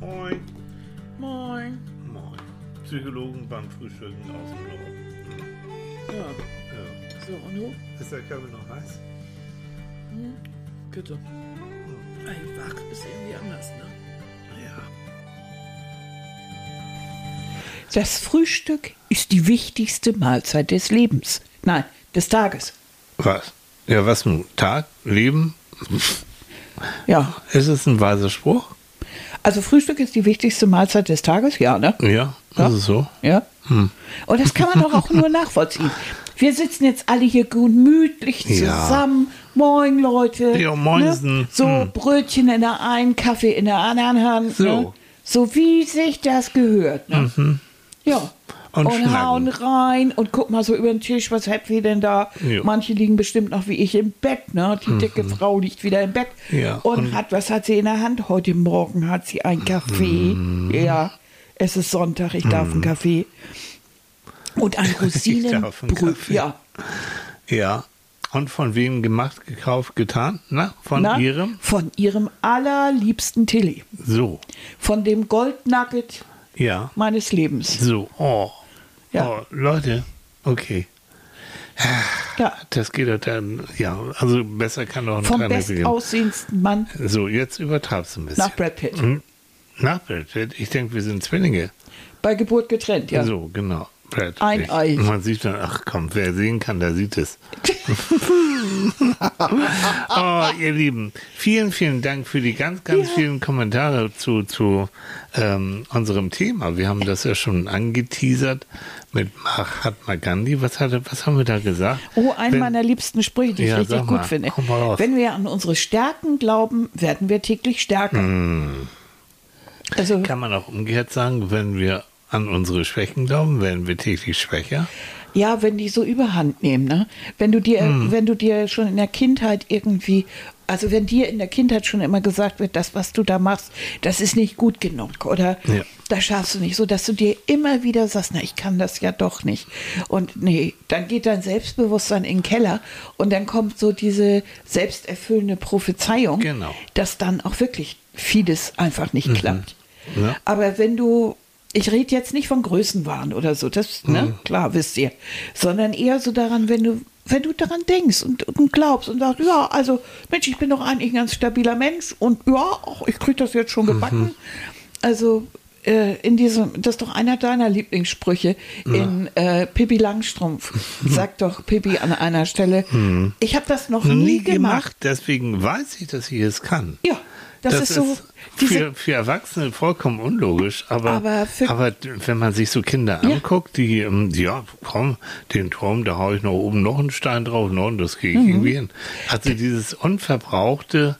Moin. Moin. Moin. Psychologen beim Frühstücken aus dem Norden. Ja, Ja. so und du? Ist der Körper noch heiß? Bitte. Ey, wach ist irgendwie anders, ne? Ja. Das Frühstück ist die wichtigste Mahlzeit des Lebens. Nein, des Tages. Was? Ja, was nun? Tag? Leben? Ja. Ist es ein weiser Spruch? Also Frühstück ist die wichtigste Mahlzeit des Tages, ja, ne? Ja. Ja. Ist so? Ja. Hm. Und das kann man doch auch nur nachvollziehen. Wir sitzen jetzt alle hier gemütlich Ja. zusammen. Moin, Leute. Ja, moinsen. Ne? So Hm. Brötchen in der einen, Kaffee in der anderen Hand. So. Ne? So wie sich das gehört. Ne? Ja. Und Und, hauen rein und guck mal so über den Tisch, was habt ihr denn da? Ja. Manche liegen bestimmt noch wie ich im Bett, ne? Die dicke Frau liegt wieder im Bett Mhm. Ja, und, und- hat, was hat sie in der Hand? Heute Morgen hat sie einen Kaffee. Mhm. Ja, es ist Sonntag, ich darf einen Kaffee. Und ein Rosinen. darf einen Kaffee. Ja, Ja. Und von wem gemacht, gekauft, getan? Na, von na, ihrem? Von ihrem allerliebsten Tilly. So. Von dem Goldnugget Ja. meines Lebens. So. Oh. Ja. Oh, Leute. Okay. Ja. Das geht doch dann, ja, also besser kann doch ein Vom bestaussehendsten Mann So, jetzt übertreibst du ein bisschen. nach Brad Pitt. Hm? Nach Brad Pitt? Ich denke, wir sind Zwillinge. Bei Geburt getrennt, ja. So, genau. Brad Ein. Ei. Man sieht dann, ach komm, wer sehen kann, der sieht es. oh, ihr Lieben, vielen, vielen Dank für die ganz, ganz Ja. vielen Kommentare zu, zu ähm, unserem Thema. Wir haben das ja schon angeteasert mit Mahatma Gandhi. Was, hat, was haben wir da gesagt? Oh, ein Wenn- meiner liebsten Sprüche, die ich Ja, richtig sag gut mal, finde. mal. Wenn wir an unsere Stärken glauben, werden wir täglich stärker. Also, Kann man auch umgekehrt sagen, wenn wir an unsere Schwächen glauben, werden wir täglich schwächer? ja, wenn die so überhand nehmen, ne? Wenn du dir, Hm. wenn du dir schon in der Kindheit irgendwie, also wenn dir in der Kindheit schon immer gesagt wird, das, was du da machst, das ist nicht gut genug oder Ja. das schaffst du nicht, so dass du dir immer wieder sagst, na, ich kann das ja doch nicht. Und nee, dann geht dein Selbstbewusstsein in den Keller und dann kommt so diese selbsterfüllende Prophezeiung, Genau. dass dann auch wirklich vieles einfach nicht klappt. Ja. Aber wenn du, ich rede jetzt nicht von Größenwahn oder so, das, ne, klar, wisst ihr, sondern eher so daran, wenn du, wenn du daran denkst und, und glaubst und sagst, ja, also, Mensch, ich bin doch eigentlich ein ganz stabiler Mensch und ja, ach, ich kriege das jetzt schon gebacken. Also, äh, in diesem, das ist doch einer deiner Lieblingssprüche in äh, Pippi Langstrumpf. Sagt doch Pippi an einer Stelle, ich habe das noch Noch nie, gemacht. deswegen weiß ich, dass ich es kann. Ja, das, ist so. Für, für Erwachsene vollkommen unlogisch, aber, Aber aber wenn man sich so Kinder Ja. anguckt, die, ähm, ja, komm, den Turm, da hau ich noch oben noch einen Stein drauf, no, und das kriege ich Mhm. irgendwie hin. Also dieses unverbrauchte,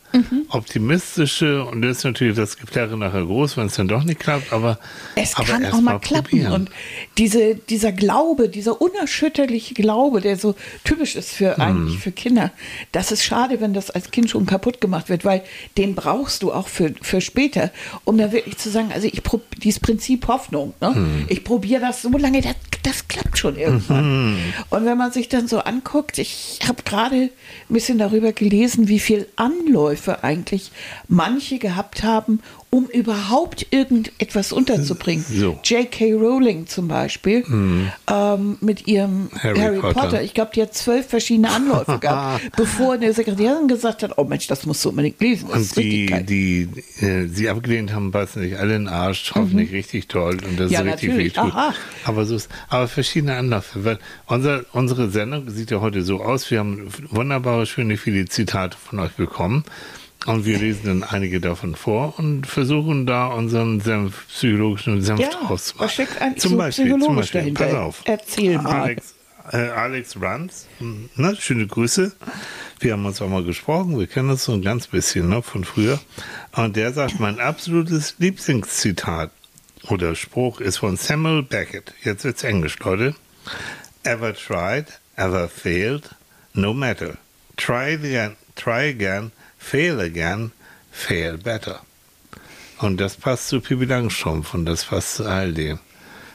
optimistische, und das ist natürlich das Geplärre nachher groß, wenn es dann doch nicht klappt, aber Es aber kann auch mal klappen. probieren. Und diese, dieser Glaube, dieser unerschütterliche Glaube, der so typisch ist für Hm. eigentlich für Kinder, das ist schade, wenn das als Kind schon kaputt gemacht wird, weil den brauchst du auch für, für später, um da wirklich zu sagen, also ich prob, dieses Prinzip Hoffnung, ne? Hm. ich probiere das so lange, das, das klappt schon irgendwann. Und wenn man sich dann so anguckt, ich habe gerade ein bisschen darüber gelesen, wie viel Anläufe eigentlich manche gehabt haben, um überhaupt irgendetwas unterzubringen. So. J.K. Rowling zum Beispiel ähm, mit ihrem Harry Harry, Potter. Potter. Ich glaube, die hat zwölf verschiedene Anläufe gehabt, bevor eine Sekretärin gesagt hat, oh Mensch, das musst du unbedingt lesen. Das Und die, die äh, sie abgelehnt haben, beißen sich alle in den Arsch, hoffentlich richtig toll und das Mhm. Ja, ist richtig natürlich. wehtut. Aha. Aber so ist, aber verschiedene Anläufe. Weil unser, unsere Sendung sieht ja heute so aus. Wir haben wunderbare, schöne, viele Zitate von euch bekommen. Und wir lesen dann einige davon vor und versuchen da unseren Senf, psychologischen Senf Ja, draus zu machen. was steckt eigentlich zum so Beispiel, zum Beispiel, dahinter? pass auf. Erzähl mal. Alex, äh, Alex Ranz, hm, ne, schöne Grüße. Wir haben uns auch mal gesprochen, wir kennen uns so ein ganz bisschen ne, von früher. Und der sagt, mein absolutes Lieblingszitat oder Spruch ist von Samuel Beckett. Jetzt wird's Englisch, Leute. Ever tried, ever failed, no matter. Try again, try again, fail again, fail better. Und das passt zu Pippi Langstrumpf und das passt zu all dem.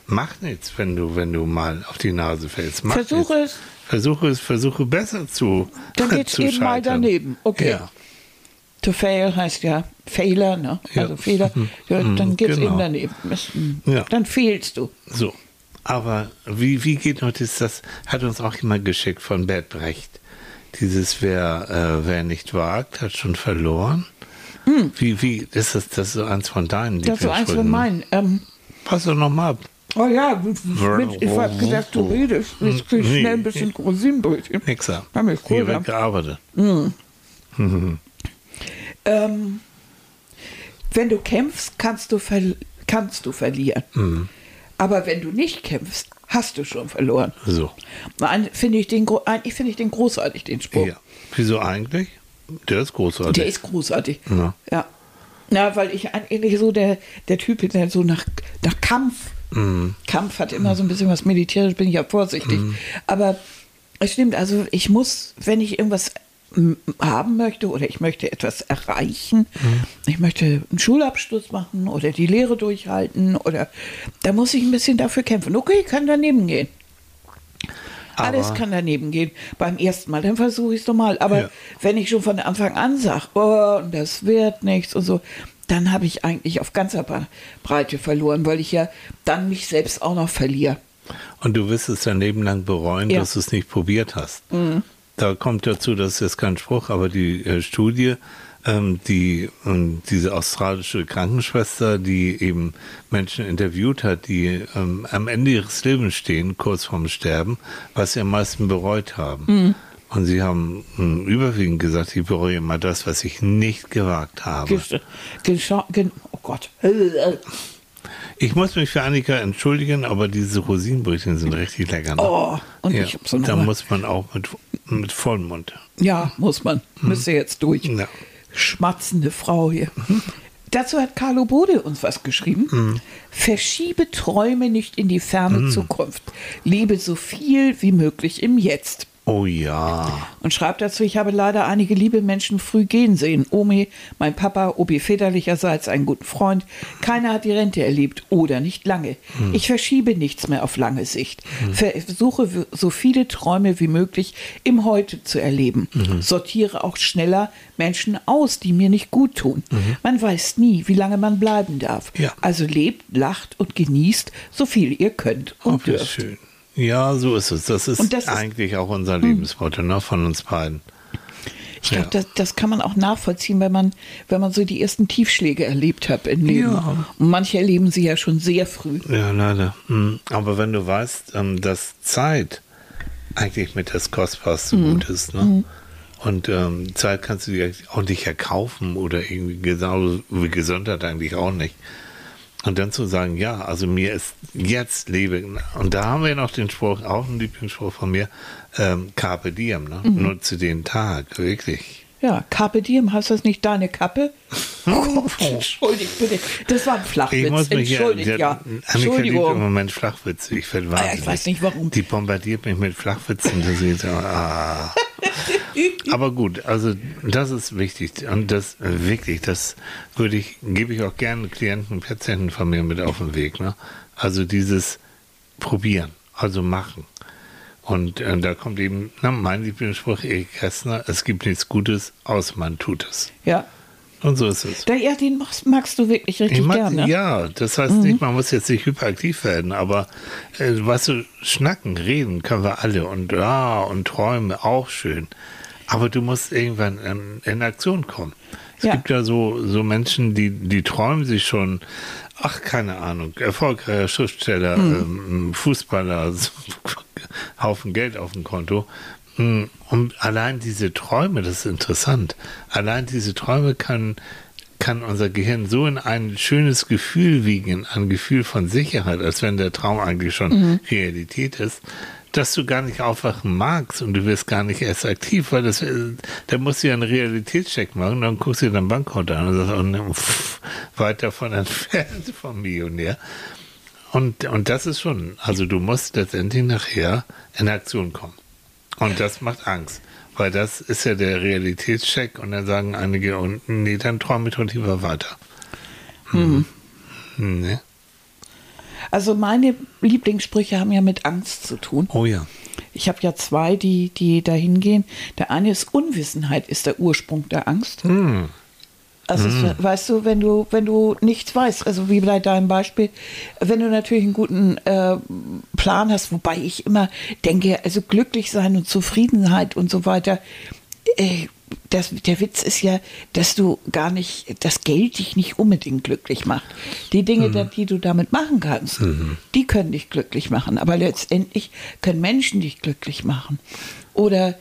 Mach nichts, wenn du, wenn du mal auf die Nase fällst. Mach Versuche nichts. es. Versuche es, versuche besser zu Dann geht's zu eben mal scheitern. daneben. Okay. Ja. To fail heißt ja Fehler, ne? Ja. Also Fehler. Ja, Mhm, dann geht's genau. eben daneben. Das- Ja. Dann fehlst du. So. Aber wie, wie geht noch das, das hat uns auch jemand geschickt von Bert Brecht. Dieses, wer, äh, wer nicht wagt, hat schon verloren. Wie, wie, ist das, das ist so eins von deinen Hm. Das ist so eins von ne? meinen. Ähm, Pass doch noch mal ab. oh ja, mit, ich hab gedacht, du redest. Jetzt krieg ich Nee. schnell ein bisschen Rosinenbrötchen. Nixer. Hab ich Hier cool, wird gearbeitet. ähm, wenn du kämpfst, kannst du, kannst du verlieren. Mhm. Aber wenn du nicht kämpfst, hast du schon verloren. So. Finde ich, den eigentlich finde ich den großartig, den Spruch. Ja. Wieso eigentlich? Der ist großartig. Der ist großartig. Ja. Ja. Ja, weil ich eigentlich so der, der Typ bin, der so nach, nach Kampf. Mhm. Kampf hat immer so ein bisschen was militärisch, bin ich ja vorsichtig. Aber es stimmt, also ich muss, wenn ich irgendwas haben möchte oder ich möchte etwas erreichen, Mhm. ich möchte einen Schulabschluss machen oder die Lehre durchhalten oder da muss ich ein bisschen dafür kämpfen. Okay, kann daneben gehen. Alles Aber- kann daneben gehen. Beim ersten Mal, dann versuche ich es nochmal. Aber Ja. wenn ich schon von Anfang an sage, oh, das wird nichts und so, dann habe ich eigentlich auf ganzer Breite verloren, weil ich ja dann mich selbst auch noch verliere. Und du wirst es dein Leben lang bereuen, Ja. Mhm. dass du es nicht probiert hast. Da kommt dazu, das ist jetzt kein Spruch, aber die äh, Studie, ähm, die ähm, diese australische Krankenschwester, die eben Menschen interviewt hat, die ähm, am Ende ihres Lebens stehen, kurz vorm Sterben, was sie am meisten bereut haben. Mhm. Und sie haben ähm, überwiegend gesagt, ich bereue immer das, was ich nicht gewagt habe. Gesch- gescha- oh Gott. Ich muss mich für Annika entschuldigen, aber diese Rosinenbrötchen sind richtig lecker. Ne? Oh, und ja, ich habe so Da muss man auch mit, mit vollem Mund. Ja, muss man. Müsste jetzt durch. Ja. Schmatzende Frau hier. Dazu hat Carlo Bode uns was geschrieben. Verschiebe Träume nicht in die ferne Zukunft. Lebe so viel wie möglich im Jetzt. Oh ja. Und schreibt dazu, ich habe leider einige liebe Menschen früh gehen sehen. Omi, mein Papa, Obi väterlicherseits, einen guten Freund. Keiner hat die Rente erlebt oder nicht lange. Ich verschiebe nichts mehr auf lange Sicht. Versuche w- so viele Träume wie möglich im Heute zu erleben. Sortiere auch schneller Menschen aus, die mir nicht gut tun. Man weiß nie, wie lange man bleiben darf. Ja. Also lebt, lacht und genießt, so viel ihr könnt und wie dürft. schön. Ja, so ist es. Das ist, das ist- eigentlich auch unser Lebensmotto ne, von uns beiden. Ich glaube, Ja. das, das kann man auch nachvollziehen, wenn man, wenn man so die ersten Tiefschläge erlebt hat im Leben. Ja. Und manche erleben sie ja schon sehr früh. Ja, leider. Hm. Aber wenn du weißt, ähm, dass Zeit eigentlich mit das kostbarste Mhm. Gut ist, ne? Und ähm, Zeit kannst du dir auch nicht erkaufen oder irgendwie genauso wie Gesundheit eigentlich auch nicht. Und dann zu sagen, ja, also mir ist jetzt Lebe. Und da haben wir noch den Spruch, auch ein Lieblingsspruch von mir, ähm, Carpe Diem, ne? Mhm. Nutze den Tag, wirklich. Ja, Carpe Diem, heißt das nicht deine Kappe? Oh, Entschuldigt bitte, das war ein Ich Flachwitz. muss mich hier, Entschuldigt, der, ja. Annika liebt im Entschuldigung. Moment Flachwitze. Ich werde Ah ja, wahnsinnig. ich weiß nicht, warum. Die bombardiert mich mit Flachwitzen. dass ich so, ah. Aber gut, also das ist wichtig. Und das wirklich, das würde ich, gebe ich auch gerne Klienten, Patienten von mir mit auf den Weg. Ne? Also dieses Probieren, also machen. Und äh, da kommt eben na, mein Lieblingsspruch, Erik Kästner, es gibt nichts Gutes, außer man tut es. Ja. Und so ist es. Da, ja, den magst, magst du wirklich richtig Ich mag, gerne. Ja, das heißt nicht, man muss jetzt nicht hyperaktiv werden, aber äh, weißt du, schnacken, reden können wir alle und ja, und Träume auch schön. Aber du musst irgendwann ähm, in Aktion kommen. Es Ja. gibt ja so, so Menschen, die, die träumen sich schon, ach, keine Ahnung, erfolgreicher Schriftsteller, ähm, Fußballer, so, Haufen Geld auf dem Konto. Mm, Und allein diese Träume, das ist interessant. Allein diese Träume kann, kann unser Gehirn so in ein schönes Gefühl wiegen, ein Gefühl von Sicherheit, als wenn der Traum eigentlich schon Realität ist, dass du gar nicht aufwachen magst und du wirst gar nicht erst aktiv, weil das, äh, da musst du ja einen Realitätscheck machen, dann guckst du dir dein Bankkonto an und sagst, oh, ne, pff, weit davon entfernt vom Millionär. Und, und das ist schon, also du musst letztendlich nachher in Aktion kommen. Und das macht Angst, weil das ist ja der Realitätscheck und dann sagen einige, und nee, dann träume ich doch lieber weiter. Mhm. Ne? Also meine Lieblingssprüche haben ja mit Angst zu tun. Oh ja. Ich habe ja zwei, die, die dahin gehen. Der eine ist Unwissenheit ist der Ursprung der Angst. Hm. Also es, weißt du, wenn du, wenn du nichts weißt, also wie bei deinem Beispiel, wenn du natürlich einen guten äh, Plan hast, wobei ich immer denke, also glücklich sein und Zufriedenheit und so weiter, äh, das, der Witz ist ja, dass du gar nicht, das Geld dich nicht unbedingt glücklich macht. Die Dinge, da- die du damit machen kannst, die können dich glücklich machen. Aber letztendlich können Menschen dich glücklich machen. Oder,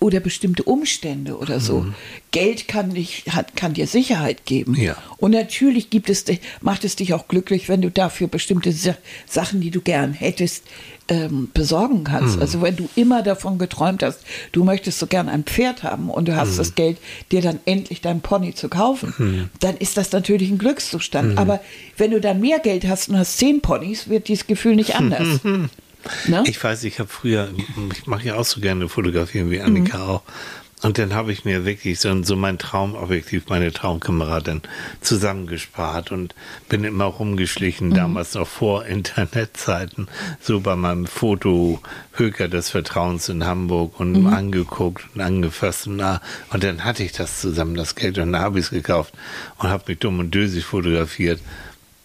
oder bestimmte Umstände oder so. Geld kann, dich, hat, kann dir Sicherheit geben. Ja. Und natürlich gibt es, macht es dich auch glücklich, wenn du dafür bestimmte Sa- Sachen, die du gern hättest, ähm, besorgen kannst. Also wenn du immer davon geträumt hast, du möchtest so gern ein Pferd haben und du hast das Geld, dir dann endlich dein Pony zu kaufen, dann ist das natürlich ein Glückszustand. Aber wenn du dann mehr Geld hast und hast zehn Ponys, wird dieses Gefühl nicht anders. ne? Ich weiß, ich habe früher, ich mache ja auch so gerne fotografieren wie Annika Mhm. auch. Und dann habe ich mir wirklich so, so mein Traumobjektiv, meine Traumkamera dann zusammengespart und bin immer rumgeschlichen, Mhm. damals noch vor Internetzeiten, so bei meinem Foto Höker des Vertrauens in Hamburg und Mhm. angeguckt und angefasst und, na, und dann hatte ich das zusammen, das Geld und dann habe ich es gekauft und habe mich dumm und dösig fotografiert.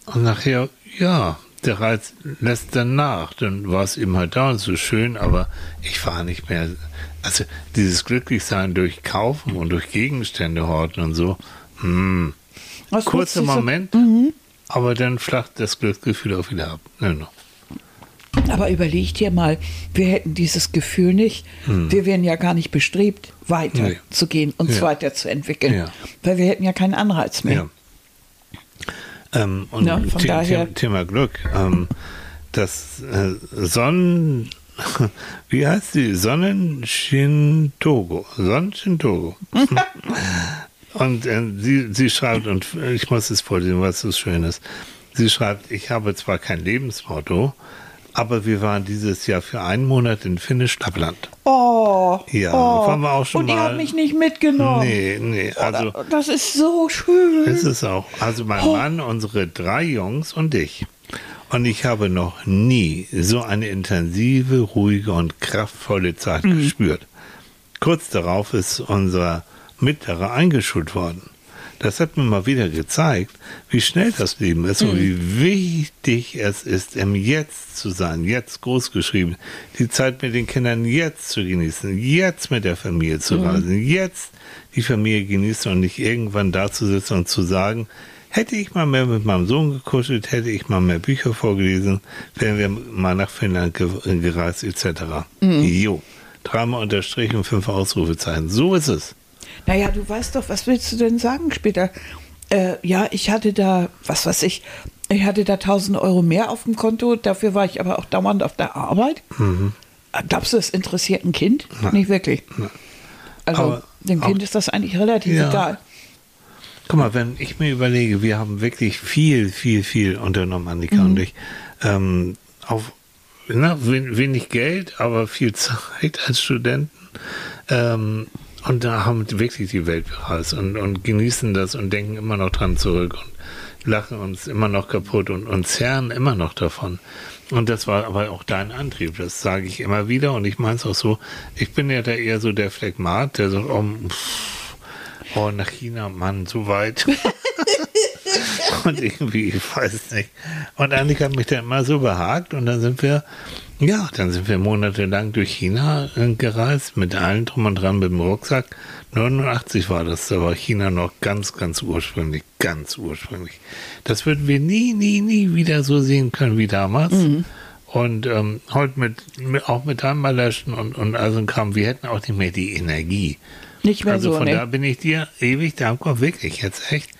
Und nachher, ja, der Reiz lässt dann nach. Dann war es eben halt da und so schön, aber ich war nicht mehr. Also dieses Glücklichsein durch Kaufen und durch Gegenstände horten und so. Hm. Was Kurzer du so- Moment, aber dann flacht das Glücksgefühl auch wieder ab. Ne. Aber überleg dir mal, wir hätten dieses Gefühl nicht. Wir wären ja gar nicht bestrebt, weiter Nee. zu gehen, uns Ja. weiterzuentwickeln. Ja. Weil wir hätten ja keinen Anreiz mehr. Ja. Ähm, und Ja, von The daher- The Thema Glück. Ähm, das äh, Sonnen, wie heißt die? Sonnenshintogo. Sonnenshintogo. und äh, sie, sie schreibt, und ich muss es vorlesen, was so schön ist. Sie schreibt, ich habe zwar kein Lebensmotto, aber wir waren dieses Jahr für einen Monat in Finnisch-Lappland. Oh, Ja, oh. waren wir auch schon Und ihr mal. habt mich nicht mitgenommen. Nee, nee, also. Das ist so schön. Ist es auch. Also mein Oh. Mann, unsere drei Jungs und ich. Und ich habe noch nie so eine intensive, ruhige und kraftvolle Zeit Mhm. gespürt. Kurz darauf ist unser Mittlerer eingeschult worden. Das hat mir mal wieder gezeigt, wie schnell das Leben ist Mhm. und wie wichtig es ist, im Jetzt zu sein, jetzt großgeschrieben, die Zeit mit den Kindern jetzt zu genießen, jetzt mit der Familie zu Mhm. reisen, jetzt die Familie genießen und nicht irgendwann da zu sitzen und zu sagen, hätte ich mal mehr mit meinem Sohn gekuschelt, hätte ich mal mehr Bücher vorgelesen, wären wir mal nach Finnland ge gereist etc. Mhm. Jo, dreimal unterstrichen fünf Ausrufezeichen. So ist es. Naja, du weißt doch, was willst du denn sagen später? Äh, ja, ich hatte da, was weiß ich, ich hatte da 1000 Euro mehr auf dem Konto, dafür war ich aber auch dauernd auf der Arbeit. Äh, Glaubst du, das interessiert ein Kind? Nicht wirklich. Also, Aber dem Kind ist das eigentlich relativ Ja. egal. Guck mal, wenn ich mir überlege, wir haben wirklich viel, viel, viel unternommen, Annika Mhm. und ich. Ähm, auf na, wen- wenig Geld, aber viel Zeit als Studenten. Ähm, und da haben wir wirklich die Welt bereist und, und genießen das und denken immer noch dran zurück und lachen uns immer noch kaputt und, und zerren immer noch davon. Und das war aber auch dein Antrieb, das sage ich immer wieder und ich meine es auch so, ich bin ja da eher so der Phlegmat, der sagt, oh, pff, oh nach China, Mann, so weit. und irgendwie, ich weiß nicht. Und Annika hat mich dann immer so behagt und dann sind wir, ja, dann sind wir monatelang durch China äh, gereist, mit allen drum und dran, mit dem Rucksack. 89 war das, da war China noch ganz, ganz ursprünglich, ganz ursprünglich. Das würden wir nie, nie, nie wieder so sehen können wie damals. Und ähm, heute mit, mit auch mit Timeballöschen und, und all so ein Kram, wir hätten auch nicht mehr die Energie. Nicht mehr Also so, von ne? da bin ich dir ewig dankbar, wirklich, jetzt echt.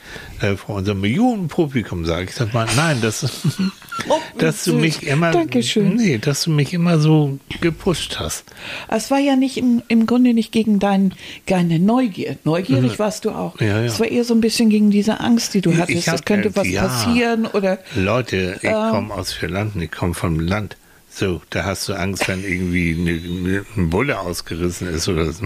Äh, vor unserem Millionenpublikum sage ich das mal. Nein, das, dass du mich immer, Dankeschön. nee, dass du mich immer so gepusht hast. Es war ja nicht im, im Grunde nicht gegen dein, deine Neugier. Neugierig warst du auch. Mhm. Ja, ja. Es war eher so ein bisschen gegen diese Angst, die du hattest. Es könnte was ja. passieren oder Leute, ich Ähm. komme aus Vierlanden, ich komme vom Land. So, da hast du Angst, wenn irgendwie eine, eine, ein Bulle ausgerissen ist oder so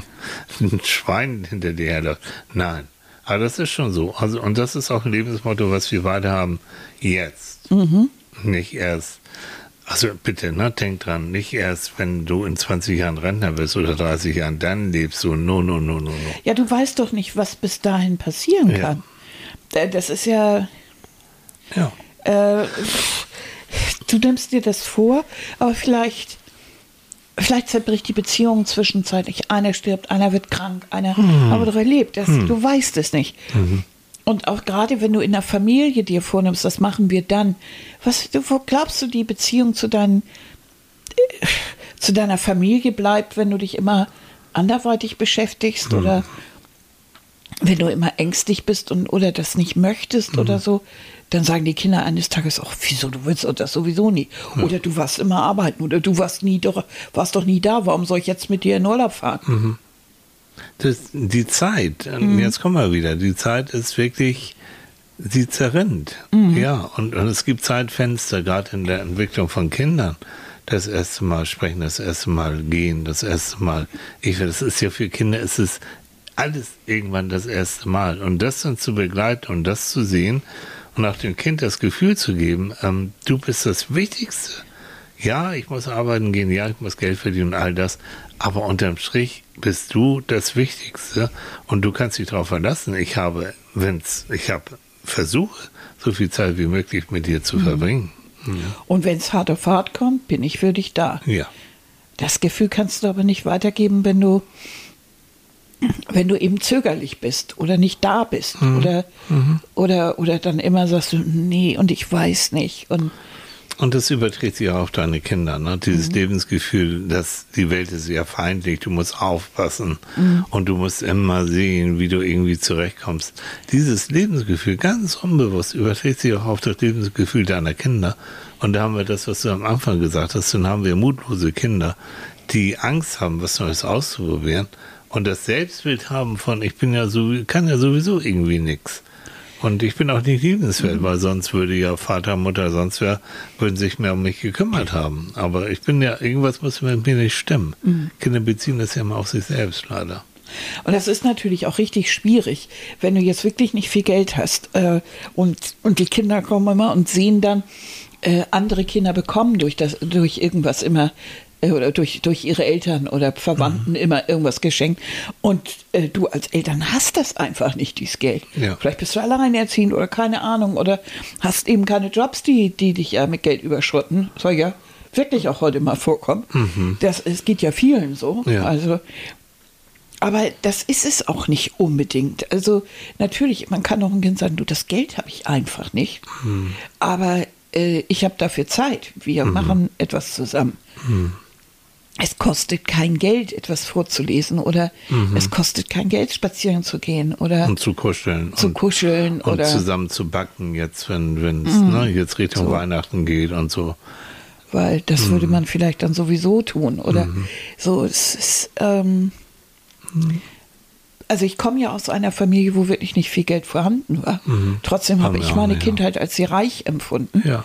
ein Schwein hinter dir herläuft. Nein. Aber das ist schon so. Also, und das ist auch ein Lebensmotto, was wir beide haben. Jetzt. Mhm. Nicht erst. Also bitte, ne, denk dran, nicht erst, wenn du in 20 Jahren Rentner bist oder 30 Jahren, dann lebst du. No, no, no, no, no. Ja, du weißt doch nicht, was bis dahin passieren Ja. kann. Äh, Das ist ja, Ja. äh, du nimmst dir das vor, aber vielleicht, vielleicht zerbricht die Beziehung zwischenzeitlich. Einer stirbt, einer wird krank, einer aber doch erlebt. Das, Du weißt es nicht. Und auch gerade wenn du in der Familie dir vornimmst, das machen wir dann. Was du, wo glaubst du, die Beziehung zu deinen äh, zu deiner Familie bleibt, wenn du dich immer anderweitig beschäftigst oder wenn du immer ängstlich bist und oder das nicht möchtest oder so, dann sagen die Kinder eines Tages auch, wieso du willst das sowieso nie. Oder du warst immer arbeiten oder du warst nie doch warst doch nie da, warum soll ich jetzt mit dir in Urlaub fahren? Das, die Zeit, und jetzt kommen wir wieder, die Zeit ist wirklich, sie zerrinnt. Ja, und, und es gibt Zeitfenster, gerade in der Entwicklung von Kindern. Das erste Mal sprechen, das erste Mal gehen, das erste Mal, ich das ist ja für Kinder, es ist alles irgendwann das erste Mal. Und das dann zu begleiten und das zu sehen und auch dem Kind das Gefühl zu geben, ähm, du bist das Wichtigste. Ja, ich muss arbeiten gehen, ja, ich muss Geld verdienen und all das. Aber unterm Strich bist du das Wichtigste und du kannst dich darauf verlassen. Ich habe, wenn's, ich habe versuche, so viel Zeit wie möglich mit dir zu verbringen. Und wenn es hart auf hart kommt, bin ich für dich da. Ja. Das Gefühl kannst du aber nicht weitergeben, wenn du, wenn du eben zögerlich bist oder nicht da bist oder, oder, oder dann immer sagst du, nee, und ich weiß nicht. Und Und das überträgt sich auch auf deine Kinder, ne? Dieses Lebensgefühl, dass die Welt ist sehr feindlich, du musst aufpassen und du musst immer sehen, wie du irgendwie zurechtkommst. Dieses Lebensgefühl, ganz unbewusst, überträgt sich auch auf das Lebensgefühl deiner Kinder. Und da haben wir das, was du am Anfang gesagt hast, dann haben wir mutlose Kinder, die Angst haben, was Neues auszuprobieren und das Selbstbild haben von, ich bin ja so, kann ja sowieso irgendwie nix. Und ich bin auch nicht liebenswert, weil sonst würde ja Vater, Mutter, sonst wer, würden sich mehr um mich gekümmert haben. Aber ich bin ja, irgendwas muss mit mir nicht stimmen. Kinder beziehen das ja immer auf sich selbst, leider. Und das ist natürlich auch richtig schwierig, wenn du jetzt wirklich nicht viel Geld hast äh, und, und die Kinder kommen immer und sehen dann, äh, andere Kinder bekommen durch, das, durch irgendwas immer oder durch, durch ihre Eltern oder Verwandten immer irgendwas geschenkt. Und äh, du als Eltern hast das einfach nicht, dieses Geld. Ja. Vielleicht bist du alleinerziehend oder keine Ahnung oder hast eben keine Jobs, die, die dich ja mit Geld überschrotten. Soll ja wirklich auch heute mal vorkommen. Das, es geht ja vielen so. Ja. Also aber das ist es auch nicht unbedingt. Also natürlich, man kann auch ein Kind sagen, du, das Geld habe ich einfach nicht. Aber äh, ich habe dafür Zeit. Wir machen etwas zusammen. Es kostet kein Geld, etwas vorzulesen oder es kostet kein Geld, spazieren zu gehen oder Und zu kuscheln. zu und, kuscheln Und oder zusammen zu backen, jetzt, wenn es ne, jetzt Richtung So. Weihnachten geht und so. weil das würde man vielleicht dann sowieso tun oder so. Es ist, ähm, also ich komme ja aus einer Familie, wo wirklich nicht viel Geld vorhanden war. Trotzdem habe ich meine nicht. Kindheit als sehr reich empfunden. Ja.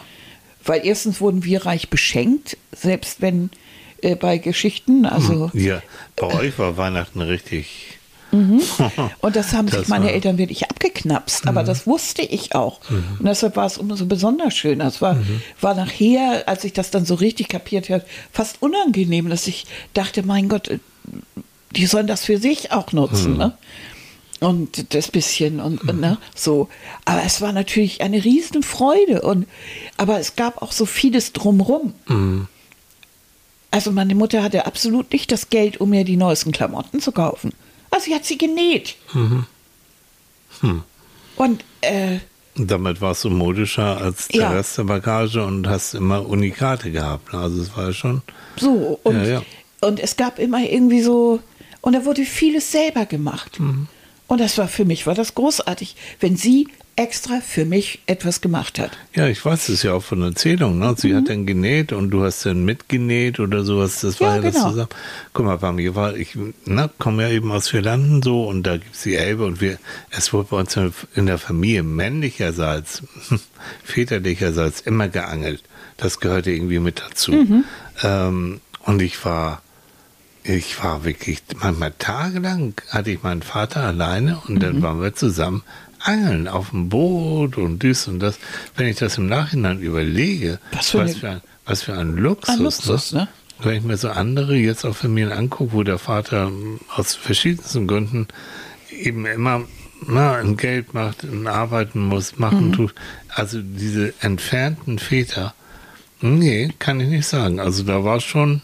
Weil erstens wurden wir reich beschenkt, selbst wenn äh, bei Geschichten, also Ja, bei euch war Weihnachten richtig. und das haben sich Das meine war- Mhm. Eltern wirklich abgeknapst, aber das wusste ich auch. Und deshalb war es umso besonders schön. Es war, Mhm. war nachher, als ich das dann so richtig kapiert habe, fast unangenehm, dass ich dachte, mein Gott, äh, die sollen das für sich auch nutzen. Mhm. Ne? Und das bisschen und, und ne, so. Aber es war natürlich eine riesen Freude. Und, aber es gab auch so vieles drumrum. Mhm. Also meine Mutter hatte absolut nicht das Geld, um mir die neuesten Klamotten zu kaufen. Also sie hat sie genäht. Mhm. Hm. Und äh, damit warst du modischer als der Ja. Rest der Bagage und hast immer Unikate gehabt. ne? Also es war schon. so. Und, Ja, ja. und es gab immer irgendwie so, und da wurde vieles selber gemacht. Mhm. Und das war für mich, war das großartig, wenn sie extra für mich etwas gemacht hat. Ja, ich weiß es ja auch von Erzählungen. Ne? Sie hat dann genäht und du hast dann mitgenäht oder sowas. Das war Ja, ja, das genau. zusammen. Guck mal, bei mir war ich, ne, komme ja eben aus Vierlanden so und da gibt's die Elbe und wir, es wurde bei uns in der Familie männlicherseits, väterlicherseits immer geangelt. Das gehörte irgendwie mit dazu. Mhm. Ähm, und ich war, ich war wirklich, manchmal tagelang hatte ich meinen Vater alleine und Mhm. dann waren wir zusammen angeln auf dem Boot und dies und das. Wenn ich das im Nachhinein überlege, Was für was, für ein, was für ein Luxus. Ein Luxus, ne? Wenn ich mir so andere jetzt auch Familien angucke, wo der Vater ähm, aus verschiedensten Gründen eben immer na, ein Geld macht, ein arbeiten muss, machen tut. Also diese entfernten Väter, nee, kann ich nicht sagen. Also da war schon,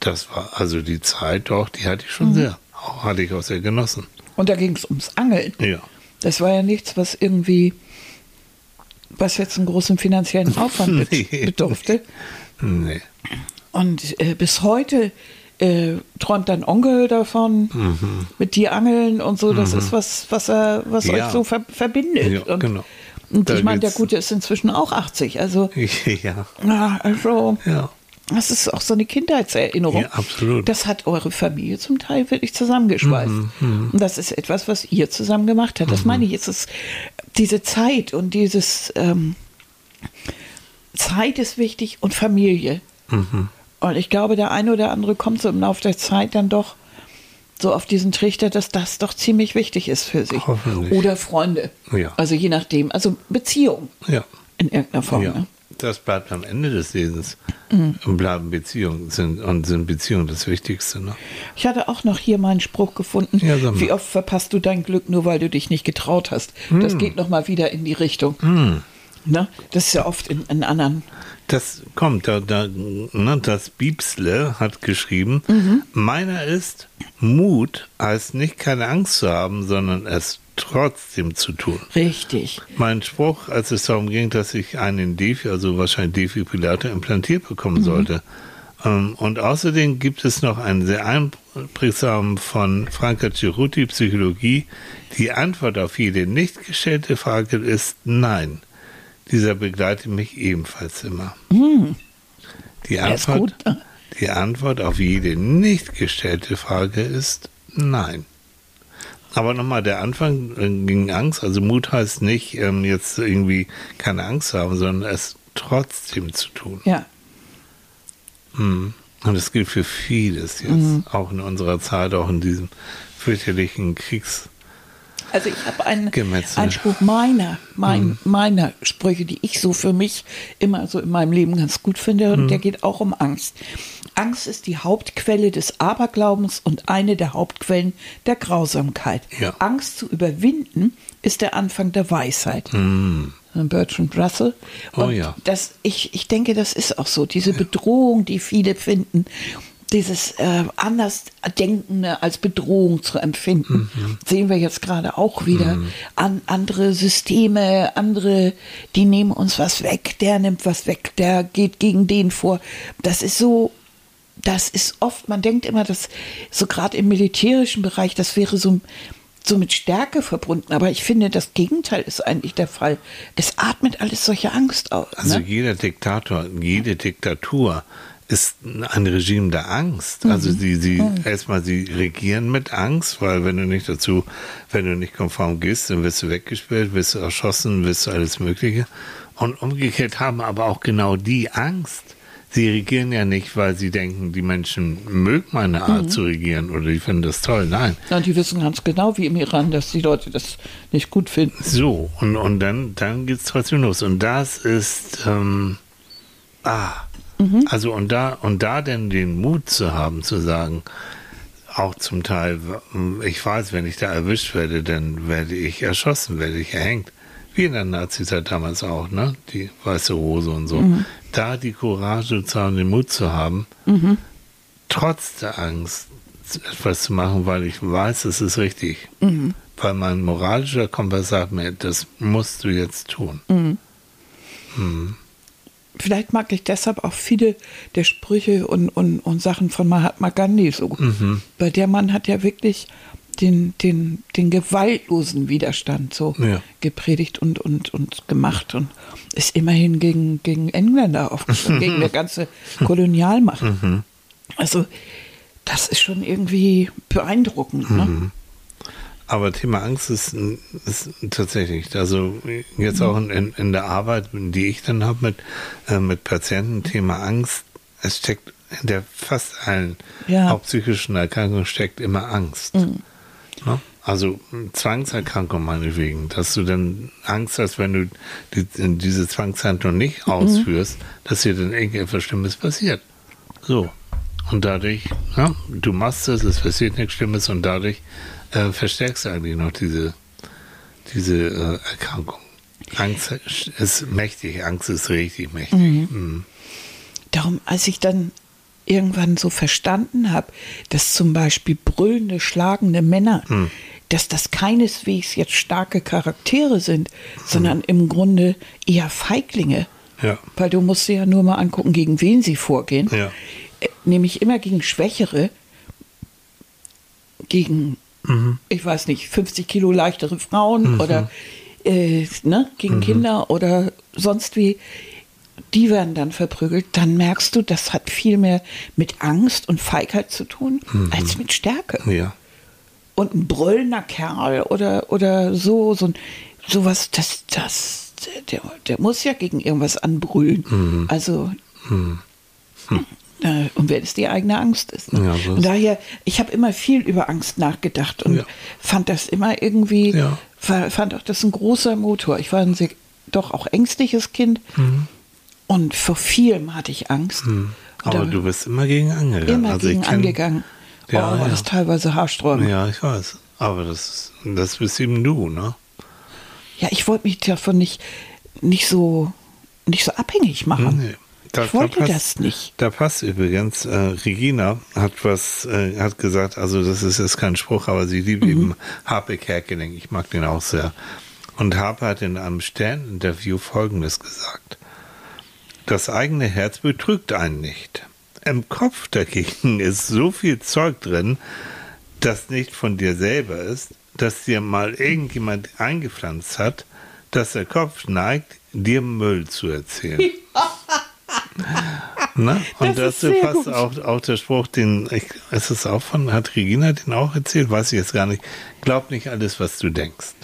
das war, also die Zeit doch, die hatte ich schon sehr. Auch hatte ich auch sehr genossen. Und da ging es ums Angeln. Ja. Das war ja nichts, was irgendwie, was jetzt einen großen finanziellen Aufwand Nee. be bedurfte. Nee. Und äh, bis heute äh, träumt dein Onkel davon, mit dir angeln und so. Das ist was, was, er, was Ja. euch so ver verbindet. Ja, und, genau. Und Da ich meine, der Gute ist inzwischen auch 80. Also, Ja. ja, also Ja. Das ist auch so eine Kindheitserinnerung. Ja, absolut. Das hat eure Familie zum Teil wirklich zusammengeschweißt. Mhm, Und das ist etwas, was ihr zusammen gemacht habt. Das meine ich, es ist diese Zeit und dieses ähm, Zeit ist wichtig und Familie. Mhm. Und ich glaube, der eine oder andere kommt so im Laufe der Zeit dann doch so auf diesen Trichter, dass das doch ziemlich wichtig ist für sich. Hoffentlich. Oder Freunde. Ja. Also je nachdem. Also Beziehung Ja. in irgendeiner Form. Ja, Ne? Das bleibt am Ende des Lebens. Mhm. Und bleiben Beziehungen sind, und sind Beziehungen das Wichtigste. Ne? Ich hatte auch noch hier meinen Spruch gefunden. Ja. Wie oft verpasst du dein Glück, nur weil du dich nicht getraut hast? Das Hm. geht noch mal wieder in die Richtung. Ne? Das ist ja oft in, in anderen. Das kommt, da, da, ne, das Biebsle hat geschrieben, Mhm. meiner ist, Mut heißt nicht keine Angst zu haben, sondern es trotzdem zu tun. Richtig. Mein Spruch, als es darum ging, dass ich einen Defi, also wahrscheinlich Defibrillator, implantiert Mhm. bekommen sollte. Ähm, Und außerdem gibt es noch einen sehr einprägsamen von Franka Ceruti, Psychologie. Die Antwort auf jede nicht gestellte Frage ist Nein. Dieser begleitet mich ebenfalls immer. Die, Der ist Antwort, ne? die Antwort auf jede nicht gestellte Frage ist Nein. Aber nochmal, der Anfang äh, ging Angst. Also Mut heißt nicht ähm, jetzt irgendwie keine Angst haben, sondern es trotzdem zu tun. Ja. Mhm. Und das gilt für vieles jetzt, Mhm. auch in unserer Zeit, auch in diesem fürchterlichen Kriegs. Also ich habe einen. Einspruch meiner, mein, Mhm. meiner Sprüche, die ich so für mich immer so in meinem Leben ganz gut finde, und Mhm. der geht auch um Angst. Angst ist die Hauptquelle des Aberglaubens und eine der Hauptquellen der Grausamkeit. Ja. Angst zu überwinden ist der Anfang der Weisheit. Bertrand Russell. Mhm. Oh Und ja. das, ich, ich denke, das ist auch so. Diese Bedrohung, die viele finden, dieses äh, Andersdenkende als Bedrohung zu empfinden, Mhm. sehen wir jetzt gerade auch wieder. An andere Systeme, andere, die nehmen uns was weg, der nimmt was weg, der geht gegen den vor. Das ist so, das ist oft, man denkt immer, dass so gerade im militärischen Bereich, das wäre so, so mit Stärke verbunden. Aber ich finde, das Gegenteil ist eigentlich der Fall. Es atmet alles solche Angst aus. Also ne? jeder Diktator, jede Diktatur ist ein Regime der Angst. Also sie, sie erstmal sie regieren mit Angst, weil wenn du nicht dazu, wenn du nicht konform gehst, dann wirst du weggesperrt, wirst du erschossen, wirst du alles Mögliche. Und umgekehrt haben aber auch genau die Angst. Sie regieren ja nicht, weil sie denken, die Menschen mögen meine Art zu regieren oder die finden das toll. Nein, und die wissen ganz genau, wie im Iran, dass die Leute das nicht gut finden. So, und, und dann, dann geht es trotzdem los. Und das ist, ähm, ah, also und da, und da denn den Mut zu haben, zu sagen, auch zum Teil, ich weiß, wenn ich da erwischt werde, dann werde ich erschossen, werde ich erhängt. Wie in der Nazizeit damals auch, ne? Die weiße Rose und so. Da die Courage zu haben, den Mut zu haben, trotz der Angst etwas zu machen, weil ich weiß, es ist richtig. Weil mein moralischer Kompass sagt mir, das musst du jetzt tun. Vielleicht mag ich deshalb auch viele der Sprüche und, und, und Sachen von Mahatma Gandhi so. Mhm. Weil der Mann hat ja wirklich den, den, den gewaltlosen Widerstand so Ja. gepredigt und, und, und gemacht und ist immerhin gegen, gegen Engländer aufgestanden, gegen eine ganze Kolonialmacht. Mhm. Also das ist schon irgendwie beeindruckend. Mhm. Ne? Aber Thema Angst ist, ist tatsächlich, also jetzt auch in, in der Arbeit, die ich dann habe mit, äh, mit Patienten, Thema Angst, es steckt in der fast allen, Ja. auch psychischen Erkrankungen steckt immer Angst. Ne? Also Zwangserkrankung meinetwegen, dass du dann Angst hast, wenn du die, diese Zwangshandlung nicht ausführst, dass dir dann irgendetwas Schlimmes passiert. So. Und dadurch, ja, du machst es, es passiert nichts Schlimmes und dadurch äh, verstärkst du eigentlich noch diese, diese äh, Erkrankung. Angst ist mächtig, Angst ist richtig mächtig. Mhm. Darum, als ich dann irgendwann so verstanden habe, dass zum Beispiel brüllende, schlagende Männer, dass das keineswegs jetzt starke Charaktere sind, sondern im Grunde eher Feiglinge. Ja. Weil du musst dir ja nur mal angucken, gegen wen sie vorgehen. Ja. Äh, Nämlich immer gegen Schwächere, gegen, ich weiß nicht, 50 Kilo leichtere Frauen oder äh, ne, gegen Kinder oder sonst wie. Die werden dann verprügelt. Dann merkst du, das hat viel mehr mit Angst und Feigheit zu tun, als mit Stärke Ja. und ein brüllender Kerl oder, oder so, so ein, sowas, das, das, der, der muss ja gegen irgendwas anbrüllen. Mhm. Also, äh, und wenn es die eigene Angst ist. Ne? Ja, so und daher, ich habe immer viel über Angst nachgedacht und Ja. fand das immer irgendwie, Ja. fa- fand auch das ein großer Motor. Ich war ein sehr, doch auch ängstliches Kind Mhm. und vor vielem hatte ich Angst. Aber Da- du bist immer gegen angegangen. immer Also gegen kenn- angegangen. Ja, oh, war das teilweise haarsträubend. Ja, ich weiß. Aber das, das bist eben du, ne? Ja, ich wollte mich davon nicht, nicht so nicht so abhängig machen. Nee. Da- ich wollte da passt- das nicht. Da passt übrigens, äh, Regina hat was, äh, hat gesagt, also das ist jetzt kein Spruch, aber sie liebt eben Harpe Kerkeling. Ich mag den auch sehr. Und Harpe hat in einem Stern-Interview Folgendes gesagt. Das eigene Herz betrügt einen nicht. Im Kopf dagegen ist so viel Zeug drin, das nicht von dir selber ist, dass dir mal irgendjemand eingepflanzt hat, dass der Kopf neigt, dir Müll zu erzählen. Ne? Und Das dazu passt gut. auch, auch der Spruch, den, ich, ist es auch von, hat Regina den auch erzählt? Weiß ich jetzt gar nicht. Glaub nicht alles, was du denkst.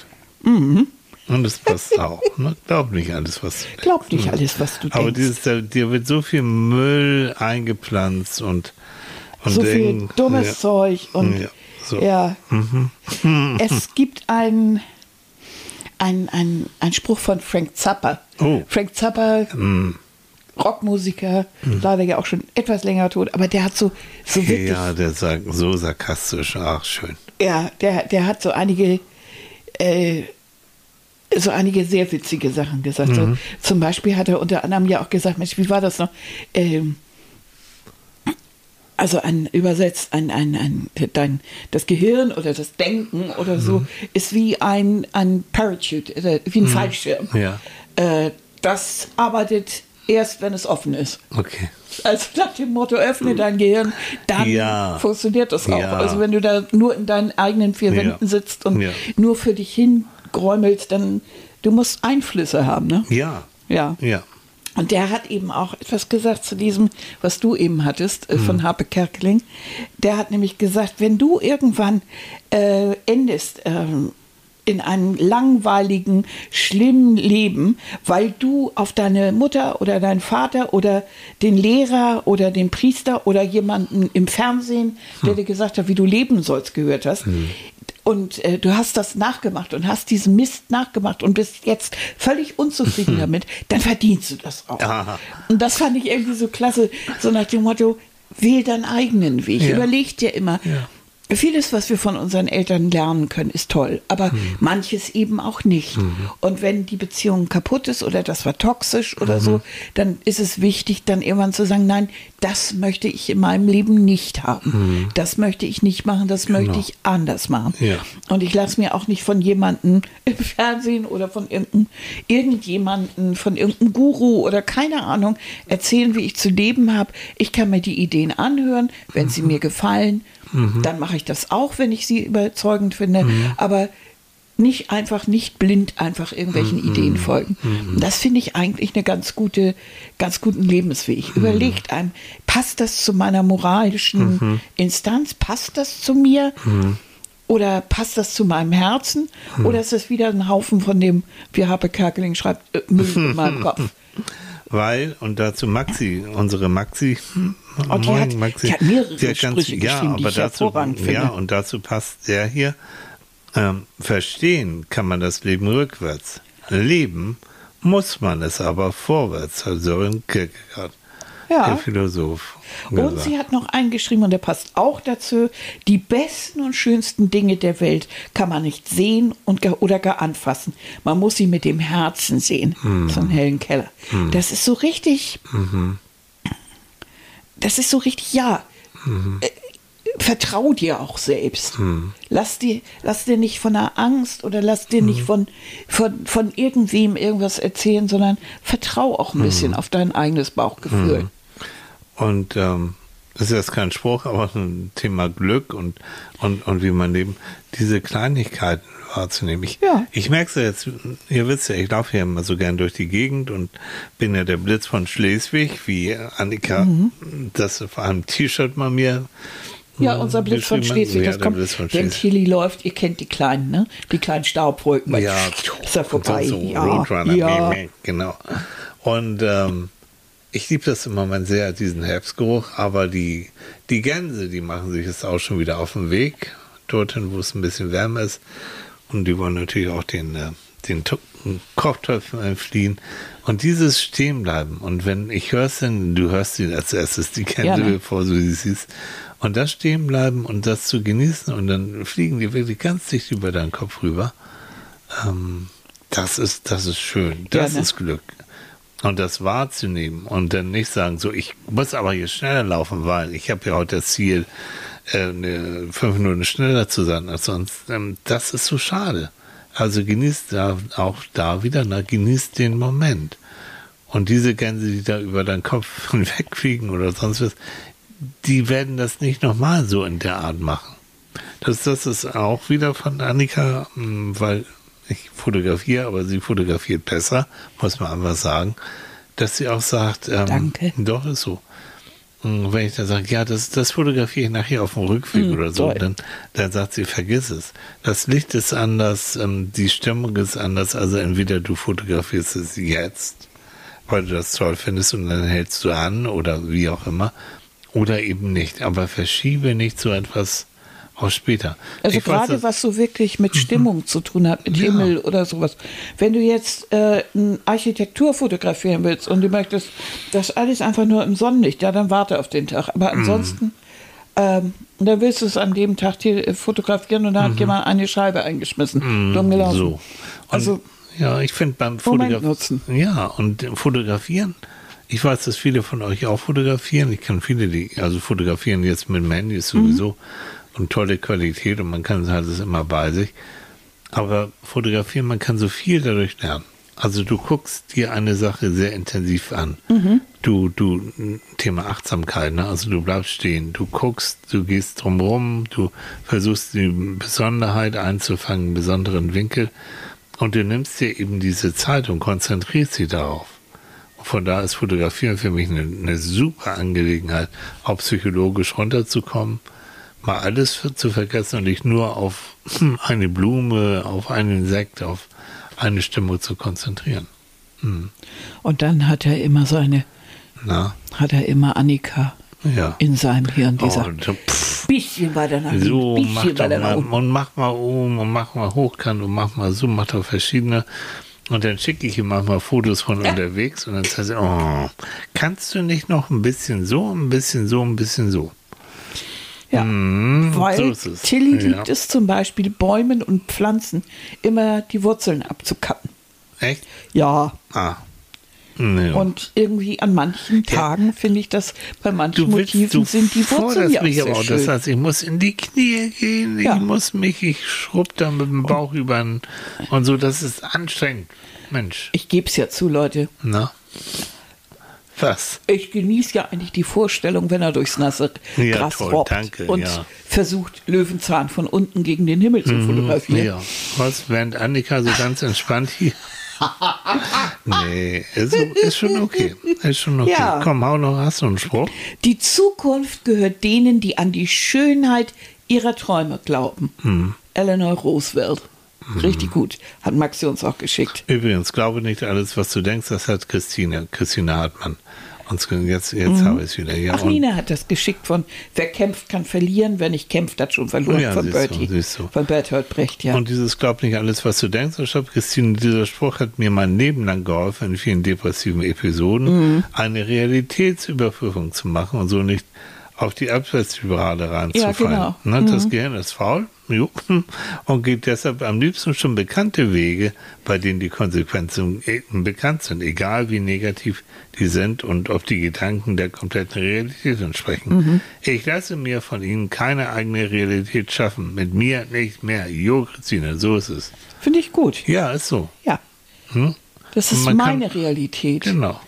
Mhm. Und das passt auch. Ne? Glaub nicht alles, was du denkst. Glaub nicht alles, was du Aber denkst. dieses, da, dir wird so viel Müll eingepflanzt und, und so viel irgend- dummes ja. Zeug und Ja, so. ja. Es gibt einen ein, ein, ein Spruch von Frank Zappa. Oh. Frank Zappa, Mm. Rockmusiker, leider ja auch schon etwas länger tot, aber der hat so, so wirklich, ja, Ja, der sagt so sarkastisch. Ach, schön. der, der hat so einige, äh, so einige sehr witzige Sachen gesagt. So, zum Beispiel hat er unter anderem ja auch gesagt, Mensch, wie war das noch? Ähm, also ein übersetzt ein, ein, ein dein, das Gehirn oder das Denken oder so ist wie ein, ein Parachute, äh, wie ein Fallschirm. Ja. Äh, das arbeitet erst, wenn es offen ist. Okay. Also nach dem Motto, öffne dein Gehirn, dann Ja. funktioniert das auch. Ja. Also wenn du da nur in deinen eigenen vier Ja. Wänden sitzt und Ja. nur für dich hingräumelst, dann du musst Einflüsse haben, ne? Ja. Ja. Ja. Und der hat eben auch etwas gesagt zu diesem, was du eben hattest, äh, Mhm. von Harpe Kerkeling. Der hat nämlich gesagt, wenn du irgendwann äh, endest ähm, in einem langweiligen, schlimmen Leben, weil du auf deine Mutter oder deinen Vater oder den Lehrer oder den Priester oder jemanden im Fernsehen, Hm. der dir gesagt hat, wie du leben sollst, gehört hast, und äh, du hast das nachgemacht und hast diesen Mist nachgemacht und bist jetzt völlig unzufrieden damit, dann verdienst du das auch. Aha. Und das fand ich irgendwie so klasse, so nach dem Motto, wähl deinen eigenen Weg. Ja. Überleg dir immer. Ja. Vieles, was wir von unseren Eltern lernen können, ist toll, aber Hm. manches eben auch nicht. Und wenn die Beziehung kaputt ist oder das war toxisch oder so, dann ist es wichtig, dann irgendwann zu sagen, nein, das möchte ich in meinem Leben nicht haben. Das möchte ich nicht machen, das möchte Genau. ich anders machen. Ja. Und ich lasse mir auch nicht von jemandem im Fernsehen oder von irgendeinem, irgendjemanden, von irgendeinem Guru oder keine Ahnung erzählen, wie ich zu leben habe. Ich kann mir die Ideen anhören, wenn sie mir gefallen. Dann mache ich das auch, wenn ich sie überzeugend finde. Aber nicht einfach, nicht blind einfach irgendwelchen Ideen folgen. Das finde ich eigentlich eine ganz gute, ganz guten Lebensweg. Überlegt einem, passt das zu meiner moralischen Instanz? Passt das zu mir? Oder passt das zu meinem Herzen? Oder ist das wieder ein Haufen von dem, wie Harpe Kerkeling schreibt, äh, Müll in meinem Kopf? Weil, und dazu Maxi, unsere Maxi, Oh, die hat- die hat mehrere die hat Sprüche ja, geschrieben, die ich dazu, hervorragend finde. Ja, und dazu passt der hier. Ähm, verstehen kann man das Leben rückwärts. Leben muss man es aber vorwärts, hat Sören Kierkegaard. Ja. der Philosoph. Und gesagt. sie hat noch eingeschrieben, und der passt auch dazu, die besten und schönsten Dinge der Welt kann man nicht sehen und oder gar anfassen. Man muss sie mit dem Herzen sehen. Hm. Von Helen Keller. Das ist so richtig, Mhm. das ist so richtig, ja. Mhm. Äh, Vertrau dir auch selbst. Hm. Lass, dir, lass dir nicht von der Angst oder lass dir Mhm. nicht von, von, von irgendwem irgendwas erzählen, sondern vertrau auch ein Mhm. bisschen auf dein eigenes Bauchgefühl. Und ähm, das ist jetzt kein Spruch, aber ein Thema Glück und, und, und wie man eben diese Kleinigkeiten wahrzunehmen. Ich, Ja. ich merke es ja jetzt, ihr wisst ja, ich laufe ja immer so gern durch die Gegend und bin ja der Blitz von Schleswig, wie Annika Mhm. das auf einem T-Shirt mal mir Ja, unser Blitz von. Schleswig, Ja, das der kommt, von wenn Schleswig. Tilly läuft, ihr kennt die kleinen, ne? Die kleinen Staubwolken. Ja, ist er vorbei. So, ja, Roadrunner, ja. genau. Und ähm, ich liebe das im Moment sehr, diesen Herbstgeruch, aber die, die Gänse, die machen sich jetzt auch schon wieder auf den Weg, dorthin, wo es ein bisschen wärmer ist. Und die wollen natürlich auch den, äh, den Kochtöpfen entfliehen. Und dieses Stehenbleiben. Und wenn ich höre es denn, du hörst sie als erstes, die Gänse, Ja, ne? bevor du sie siehst. Und das Stehenbleiben und das zu genießen und dann fliegen die wirklich ganz dicht über deinen Kopf rüber. Ähm, das ist, das ist schön. Das Ja, ne? ist Glück. Und das wahrzunehmen und dann nicht sagen, so, ich muss aber hier schneller laufen, weil ich habe ja heute das Ziel, äh, fünf Minuten schneller zu sein als sonst. Ähm, das ist so schade. Also genießt da auch da wieder, na, genießt den Moment. Und diese Gänse, die da über deinen Kopf wegfliegen oder sonst was, die werden das nicht nochmal so in der Art machen. Das, das ist auch wieder von Annika, mh, weil ich fotografiere, aber sie fotografiert besser, muss man einfach sagen, dass sie auch sagt, ähm, Danke. doch ist so. Mh, Wenn ich dann sage, ja, das, das fotografiere ich nachher auf dem Rückweg Hm, oder so, dann, dann sagt sie, vergiss es. Das Licht ist anders, ähm, die Stimmung ist anders, also entweder du fotografierst es jetzt, weil du das toll findest und dann hältst du an oder wie auch immer, oder eben nicht. Aber verschiebe nicht so etwas auf später. Also Ich gerade was so wirklich mit Stimmung zu tun hat, mit Ja. Himmel oder sowas. Wenn du jetzt äh, eine Architektur fotografieren willst und du möchtest das alles einfach nur im Sonnenlicht, ja, dann warte auf den Tag. Mhm. Aber ansonsten, ähm, dann willst du es an dem Tag hier äh, fotografieren und da hat jemand eine Scheibe eingeschmissen. Dumm gelaufen. Mhm. So. Und, Also ja, ich finde beim Fotografieren. Ja, und fotografieren. Ich weiß, dass viele von euch auch fotografieren. Ich kenne viele, die also fotografieren jetzt mit dem Handy ist sowieso und tolle Qualität und man kann halt das immer bei sich. Aber fotografieren, man kann so viel dadurch lernen. Also du guckst dir eine Sache sehr intensiv an. Du, du, Thema Achtsamkeit, ne? also du bleibst stehen, du guckst, du gehst drumherum, du versuchst die Besonderheit einzufangen, einen besonderen Winkel und du nimmst dir eben diese Zeit und konzentrierst sie darauf. Und von da ist Fotografieren für mich eine, eine super Angelegenheit, auch psychologisch runterzukommen, mal alles zu vergessen und dich nur auf hm, eine Blume, auf einen Insekt, auf eine Stimmung zu konzentrieren. Und dann hat er immer seine, Na, hat er immer Annika ja. in seinem Hirn. Dieser Oh, so, pff, bisschen weiter nach links, so, mach bisschen doch weiter nach mal, und mach mal um und mach mal hochkant und mach mal so, mach doch verschiedene. Und dann schicke ich ihm manchmal Fotos von unterwegs und dann sagt er, oh, kannst du nicht noch ein bisschen so, ein bisschen so, ein bisschen so? Ja, Mhm, weil so. Tilly Ja. liebt es zum Beispiel, Bäumen und Pflanzen immer die Wurzeln abzukappen. Echt? Ja, Ah. Nee. und irgendwie an manchen Tagen finde ich, dass bei manchen du willst, Motiven sind die Wurzeln ja auch mich sehr aber auch. Das heißt, ich muss in die Knie gehen, Ja. ich muss mich, ich schrubb da mit dem Bauch über den, und so, das ist anstrengend. Mensch, ich gebe es ja zu, Leute. na? Was? Ich genieße ja eigentlich die Vorstellung, wenn er durchs nasse Ja, Gras toll, robbt danke, und ja. versucht, Löwenzahn von unten gegen den Himmel zu fotografieren. Mhm, Ja, was, während Annika so ganz entspannt hier. nee, ist, ist schon okay. Ist schon okay. Ja. Komm, hau noch, hast du einen Spruch? Die Zukunft gehört denen, die an die Schönheit ihrer Träume glauben. Hm. Eleanor Roosevelt. Richtig gut. Hat Maxi uns auch geschickt. Übrigens, glaube nicht alles, was du denkst, das hat Christine, Christine Hartmann. Und jetzt, jetzt habe ich es wieder. Ja, Mhm. Ach, Nina hat das geschickt von, wer kämpft, kann verlieren, wer nicht kämpft, hat schon verloren, Ja, von Bertie. siehst du. Von Bertolt Brecht, ja. Und dieses Glaub nicht alles, was du denkst. Und stopp, Christine, dieser Spruch hat mir mein Leben lang geholfen, in vielen depressiven Episoden, Mhm. eine Realitätsüberprüfung zu machen und so nicht auf die Abwärtsspirale reinzufallen. Ja, genau. ne, das Gehirn ist faul jo, und geht deshalb am liebsten schon bekannte Wege, bei denen die Konsequenzen eben bekannt sind, egal wie negativ die sind und ob die Gedanken der kompletten Realität entsprechen. Mhm. Ich lasse mir von ihnen keine eigene Realität schaffen. Mit mir nicht mehr. Jo, Christine, so ist es. Finde ich gut. Ja, ist so. Ja. Hm? Das ist man kann- meine Realität. Genau.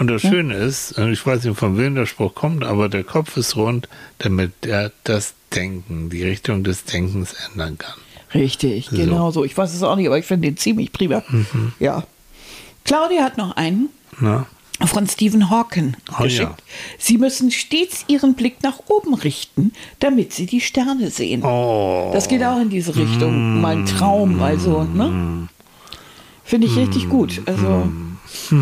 Und das Schöne ist, äh, ich weiß nicht, von wem der Spruch kommt, aber der Kopf ist rund, damit er das Denken, die Richtung des Denkens ändern kann. Richtig, genau so. Ich weiß es auch nicht, aber ich finde den ziemlich prima. Mhm. Ja. Claudia hat noch einen Na? von Stephen Hawking Oh, geschickt. ja. Sie müssen stets ihren Blick nach oben richten, damit sie die Sterne sehen. Oh. Das geht auch in diese Richtung. Mein Traum, also, ne? Finde ich richtig gut. Also,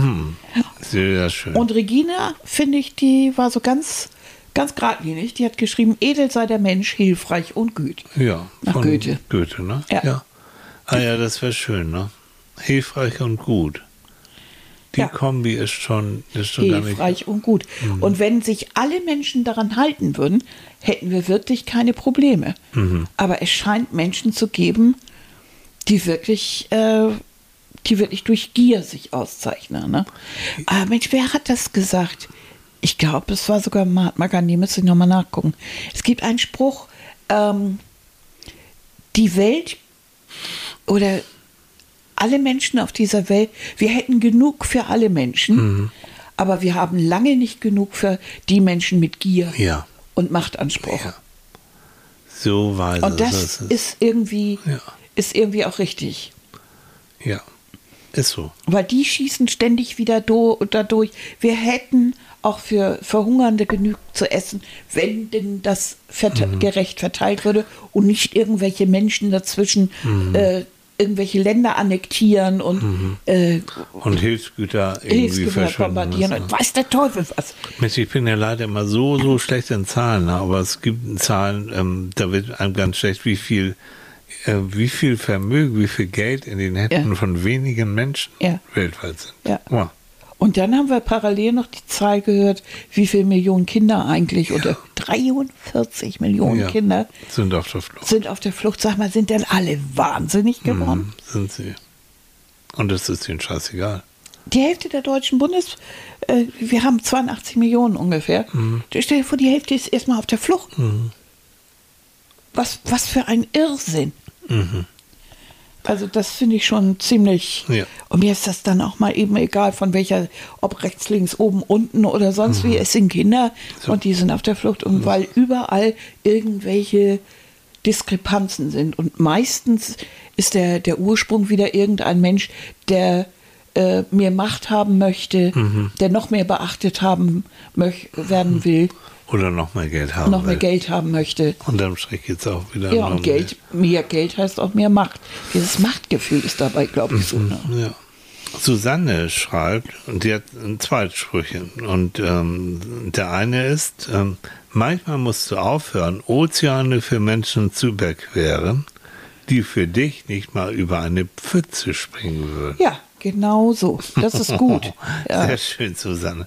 Sehr schön. und Regina, finde ich, die war so ganz, ganz geradlinig. Die hat geschrieben, edel sei der Mensch, hilfreich und gut. ja, Nach von Goethe. Goethe, ne? Ja. Ah ja, das wäre schön, ne? Hilfreich und gut. Die Ja. Kombi ist schon, ist schon hilfreich und gut. Mhm. Und wenn sich alle Menschen daran halten würden, hätten wir wirklich keine Probleme. Mhm. Aber es scheint Menschen zu geben, die wirklich, äh, die wirklich durch Gier sich auszeichnen. Ne? Aber Mensch, wer hat das gesagt? Ich glaube, es war sogar Mahatma Gandhi, müsste ich nochmal nachgucken. Es gibt einen Spruch, ähm, die Welt oder alle Menschen auf dieser Welt, wir hätten genug für alle Menschen, Mhm. aber wir haben lange nicht genug für die Menschen mit Gier Ja. und Machtanspruch. Ja. So weise. Und das ist irgendwie, Ja. ist irgendwie auch richtig. Ja. Ist so. Weil die schießen ständig wieder do, dadurch. Wir hätten auch für Verhungernde genug zu essen, wenn denn das verte Mhm. gerecht verteilt würde und nicht irgendwelche Menschen dazwischen Mhm. äh, irgendwelche Länder annektieren und äh, Und Hilfsgüter irgendwie verschwenden. bombardieren und weiß der Teufel was. Mensch, ich bin ja leider immer so, so schlecht in Zahlen, aber es gibt Zahlen, ähm, da wird einem ganz schlecht, wie viel, wie viel Vermögen, wie viel Geld in den Händen Ja. von wenigen Menschen Ja. weltweit sind. Ja. Wow. Und dann haben wir parallel noch die Zahl gehört, wie viele Millionen Kinder eigentlich, oder 43 Millionen. Kinder Sind auf der Flucht. sind auf der Flucht. Sag mal, sind denn alle wahnsinnig geworden? Mhm, sind sie. Und das ist ihnen scheißegal. Die Hälfte der deutschen Bundes, äh, wir haben 82 Millionen ungefähr. Mhm. Stell dir vor, die Hälfte ist erstmal auf der Flucht. Was, was für ein Irrsinn. Also das finde ich schon ziemlich. Ja. Und mir ist das dann auch mal eben egal, von welcher, ob rechts, links, oben, unten oder sonst wie. Es sind Kinder So. und die sind auf der Flucht. Und weil überall irgendwelche Diskrepanzen sind. Und meistens ist der, der Ursprung wieder irgendein Mensch, der äh, mehr Macht haben möchte, der noch mehr beachtet haben möch werden will, Oder noch mehr Geld haben. noch mehr will. Geld haben möchte. Unterm Strich geht es auch wieder Ja, und Geld, mehr Geld heißt auch mehr Macht. Dieses Machtgefühl ist dabei, glaube ich, so. Ne? Ja. Susanne schreibt, und die hat zwei Sprüche. Und ähm, der eine ist, ähm, manchmal musst du aufhören, Ozeane für Menschen zu überqueren, die für dich nicht mal über eine Pfütze springen würden. Ja, genau so. Das ist gut. Ja. Sehr schön, Susanne.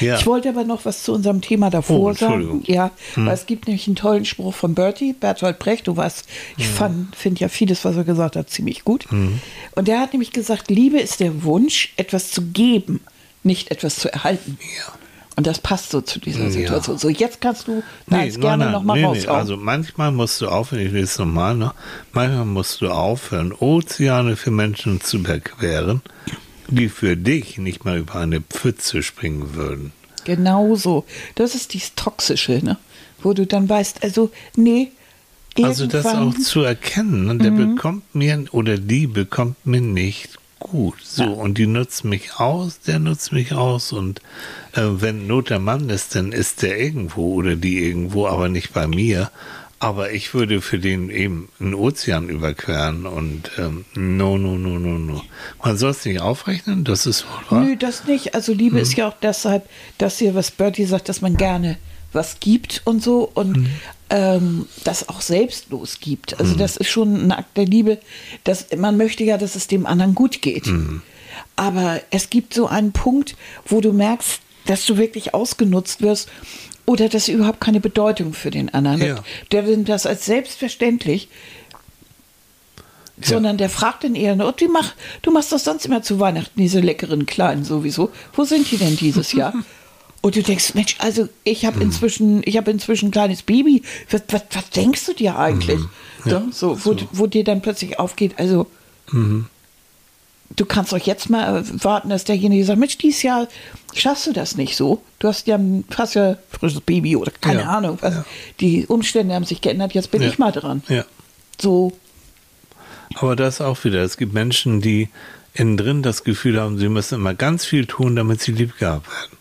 Ja. Ich wollte aber noch was zu unserem Thema davor Oh, sagen. Entschuldigung. Hm. Ja, weil es gibt nämlich einen tollen Spruch von Bertie, Bertolt Brecht. Du weißt, ich Hm. finde ja vieles, was er gesagt hat, ziemlich gut. Und der hat nämlich gesagt, Liebe ist der Wunsch, etwas zu geben, nicht etwas zu erhalten. Ja. Und das passt so zu dieser Ja. Situation. So, jetzt kannst du deins Nee, gerne nein, noch mal nee, nee. raushauen. Also manchmal musst du aufhören, ich lese es nochmal, ne? manchmal musst du aufhören, Ozeane für Menschen zu überqueren, die für dich nicht mal über eine Pfütze springen würden. Genau so. Das ist dieses Toxische, ne? Wo du dann weißt, also, nee, Also das irgendwann- auch zu erkennen, ne? der Mhm. bekommt mir oder die bekommt mir nicht gut. So, Ja. und die nutzt mich aus, der nutzt mich aus. Und äh, wenn Not der Mann ist, dann ist der irgendwo oder die irgendwo, aber nicht bei mir. Aber ich würde für den eben einen Ozean überqueren und ähm, no, no, no, no, no. Man soll es nicht aufrechnen, das ist wahr. Nö, das nicht. Also Liebe ist ja auch deshalb, dass hier, was Bertie sagt, dass man gerne was gibt und so und ähm, das auch selbstlos gibt. Also das ist schon ein Akt der Liebe. Dass, man möchte ja, dass es dem anderen gut geht. Aber es gibt so einen Punkt, wo du merkst, dass du wirklich ausgenutzt wirst oder dass überhaupt keine Bedeutung für den anderen Ja. hat. Der nimmt das als selbstverständlich sondern der fragt den eher, und wie mach, du machst das sonst immer zu Weihnachten, diese leckeren Kleinen sowieso. Wo sind die denn dieses Jahr? Und du denkst, Mensch, also ich habe inzwischen, ich habe inzwischen ein kleines Baby. Was, was, was denkst du dir eigentlich? Ja, so, so, wo, wo dir dann plötzlich aufgeht, also du kannst doch jetzt mal warten, dass derjenige sagt, Mensch, dieses Jahr schaffst du das nicht so. Du hast ja ein fast ja frisches Baby oder keine Ja, Ahnung. Was. ja. Die Umstände haben sich geändert, jetzt bin ich mal dran. Ja. So, Aber das auch wieder. Es gibt Menschen, die innen drin das Gefühl haben, sie müssen immer ganz viel tun, damit sie lieb gehabt werden.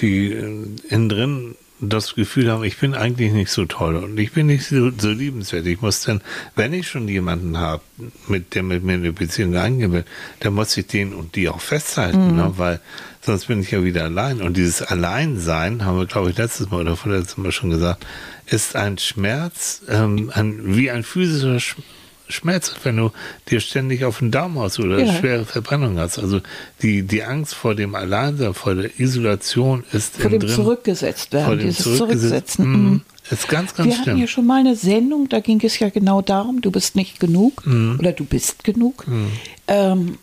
Die äh, innen drin das Gefühl haben, ich bin eigentlich nicht so toll und ich bin nicht so, so liebenswert. Ich muss dann, wenn ich schon jemanden habe, mit der mit mir eine Beziehung eingehen will, dann muss ich den und die auch festhalten, ne? weil sonst bin ich ja wieder allein. Und dieses Alleinsein, haben wir, glaube ich, letztes Mal oder vorletztes Mal schon gesagt, ist ein Schmerz, ähm, ein, wie ein physischer Sch Schmerz, wenn du dir ständig auf den Daumen haust oder Ja. schwere Verbrennung hast. Also die, die Angst vor dem Alleinsein, vor der Isolation ist vor dem drin. zurückgesetzt werden, vor dem dieses Zurücksetzen. Mhm. Ist ganz, ganz Wir hatten schlimm. hier schon mal eine Sendung, da ging es ja genau darum, du bist nicht genug Mhm. oder du bist genug. Ähm,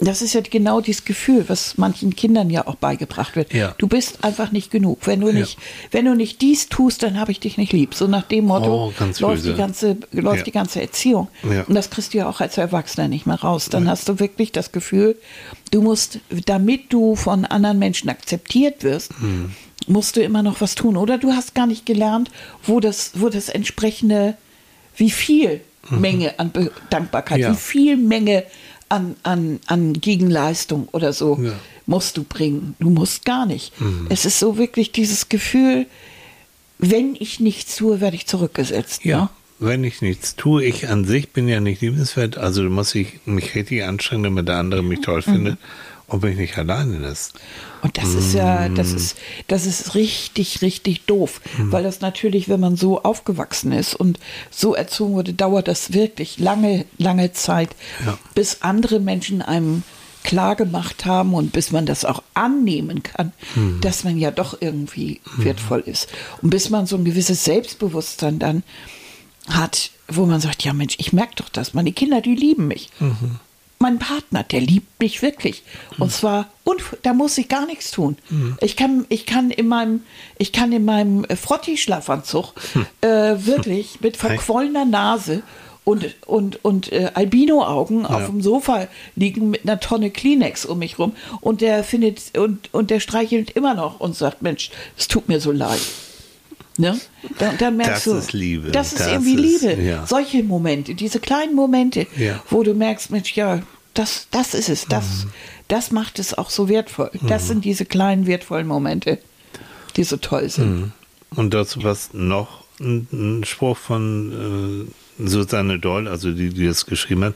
das ist ja genau dieses Gefühl, was manchen Kindern ja auch beigebracht wird. Ja. Du bist einfach nicht genug. Wenn du Ja. nicht, wenn du nicht dies tust, dann habe ich dich nicht lieb. So nach dem Motto Oh, läuft böse. die ganze läuft Ja. die ganze Erziehung. Ja. Und das kriegst du ja auch als Erwachsener nicht mehr raus. Dann hast du wirklich das Gefühl, du musst, damit du von anderen Menschen akzeptiert wirst, Hm. musst du immer noch was tun. Oder du hast gar nicht gelernt, wo das, wo das entsprechende, wie viel Menge an Be Dankbarkeit, Mhm. Ja. wie viel Menge an, an, an Gegenleistung oder so Ja. musst du bringen. Du musst gar nicht. Mhm. Es ist so wirklich dieses Gefühl, wenn ich nichts tue, werde ich zurückgesetzt. Ja, Ne? wenn ich nichts tue, ich an sich bin ja nicht liebenswert, also muss ich mich richtig anstrengen, damit der andere mich toll Mhm. findet und mich nicht alleine lässt. Und das ist ja, Mm. das ist, das ist richtig, richtig doof. Weil das natürlich, wenn man so aufgewachsen ist und so erzogen wurde, dauert das wirklich lange, lange Zeit, Ja. bis andere Menschen einem klar gemacht haben und bis man das auch annehmen kann, Mm. dass man ja doch irgendwie wertvoll ist. Und bis man so ein gewisses Selbstbewusstsein dann hat, wo man sagt, ja Mensch, ich merke doch das, meine Kinder, die lieben mich. Mein Partner, der liebt mich wirklich. Und zwar, und da muss ich gar nichts tun. Ich kann, ich kann in meinem, ich kann in meinem äh, Frotti-Schlafanzug äh, wirklich mit verquollener Nase und, und, und äh, Albino-Augen auf dem Sofa liegen mit einer Tonne Kleenex um mich rum. Und der findet, und, und der streichelt immer noch und sagt, Mensch, es tut mir so leid. Ne? Da, da merkst Das du, ist Liebe. Das ist Das irgendwie ist- Liebe. ja. Solche Momente, diese kleinen Momente, Ja. wo du merkst, Mensch, ja, das, das ist es, das, Mhm. das macht es auch so wertvoll. Das sind diese kleinen wertvollen Momente, die so toll sind. Und dazu was noch ein, ein Spruch von äh, Susanne Doll, also die, die das geschrieben hat.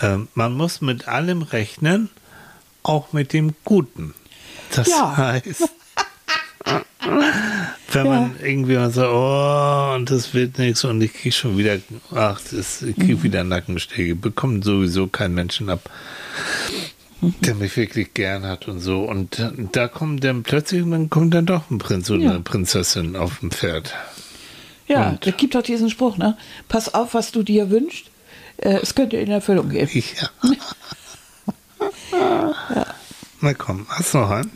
Ähm, man muss mit allem rechnen, auch mit dem Guten. Das Ja. heißt, wenn man irgendwie mal sagt, oh, und das wird nichts und ich kriege schon wieder, ach, das, ich kriege wieder Nackenschläge, bekommt sowieso kein Menschen ab, der mich wirklich gern hat und so. Und äh, da kommt dann plötzlich, dann kommt dann doch ein Prinz oder Ja. eine Prinzessin auf dem Pferd. Ja, es gibt doch diesen Spruch, ne? Pass auf, was du dir wünschst. Äh, es könnte in Erfüllung gehen. Ja. Na komm, hast du noch einen?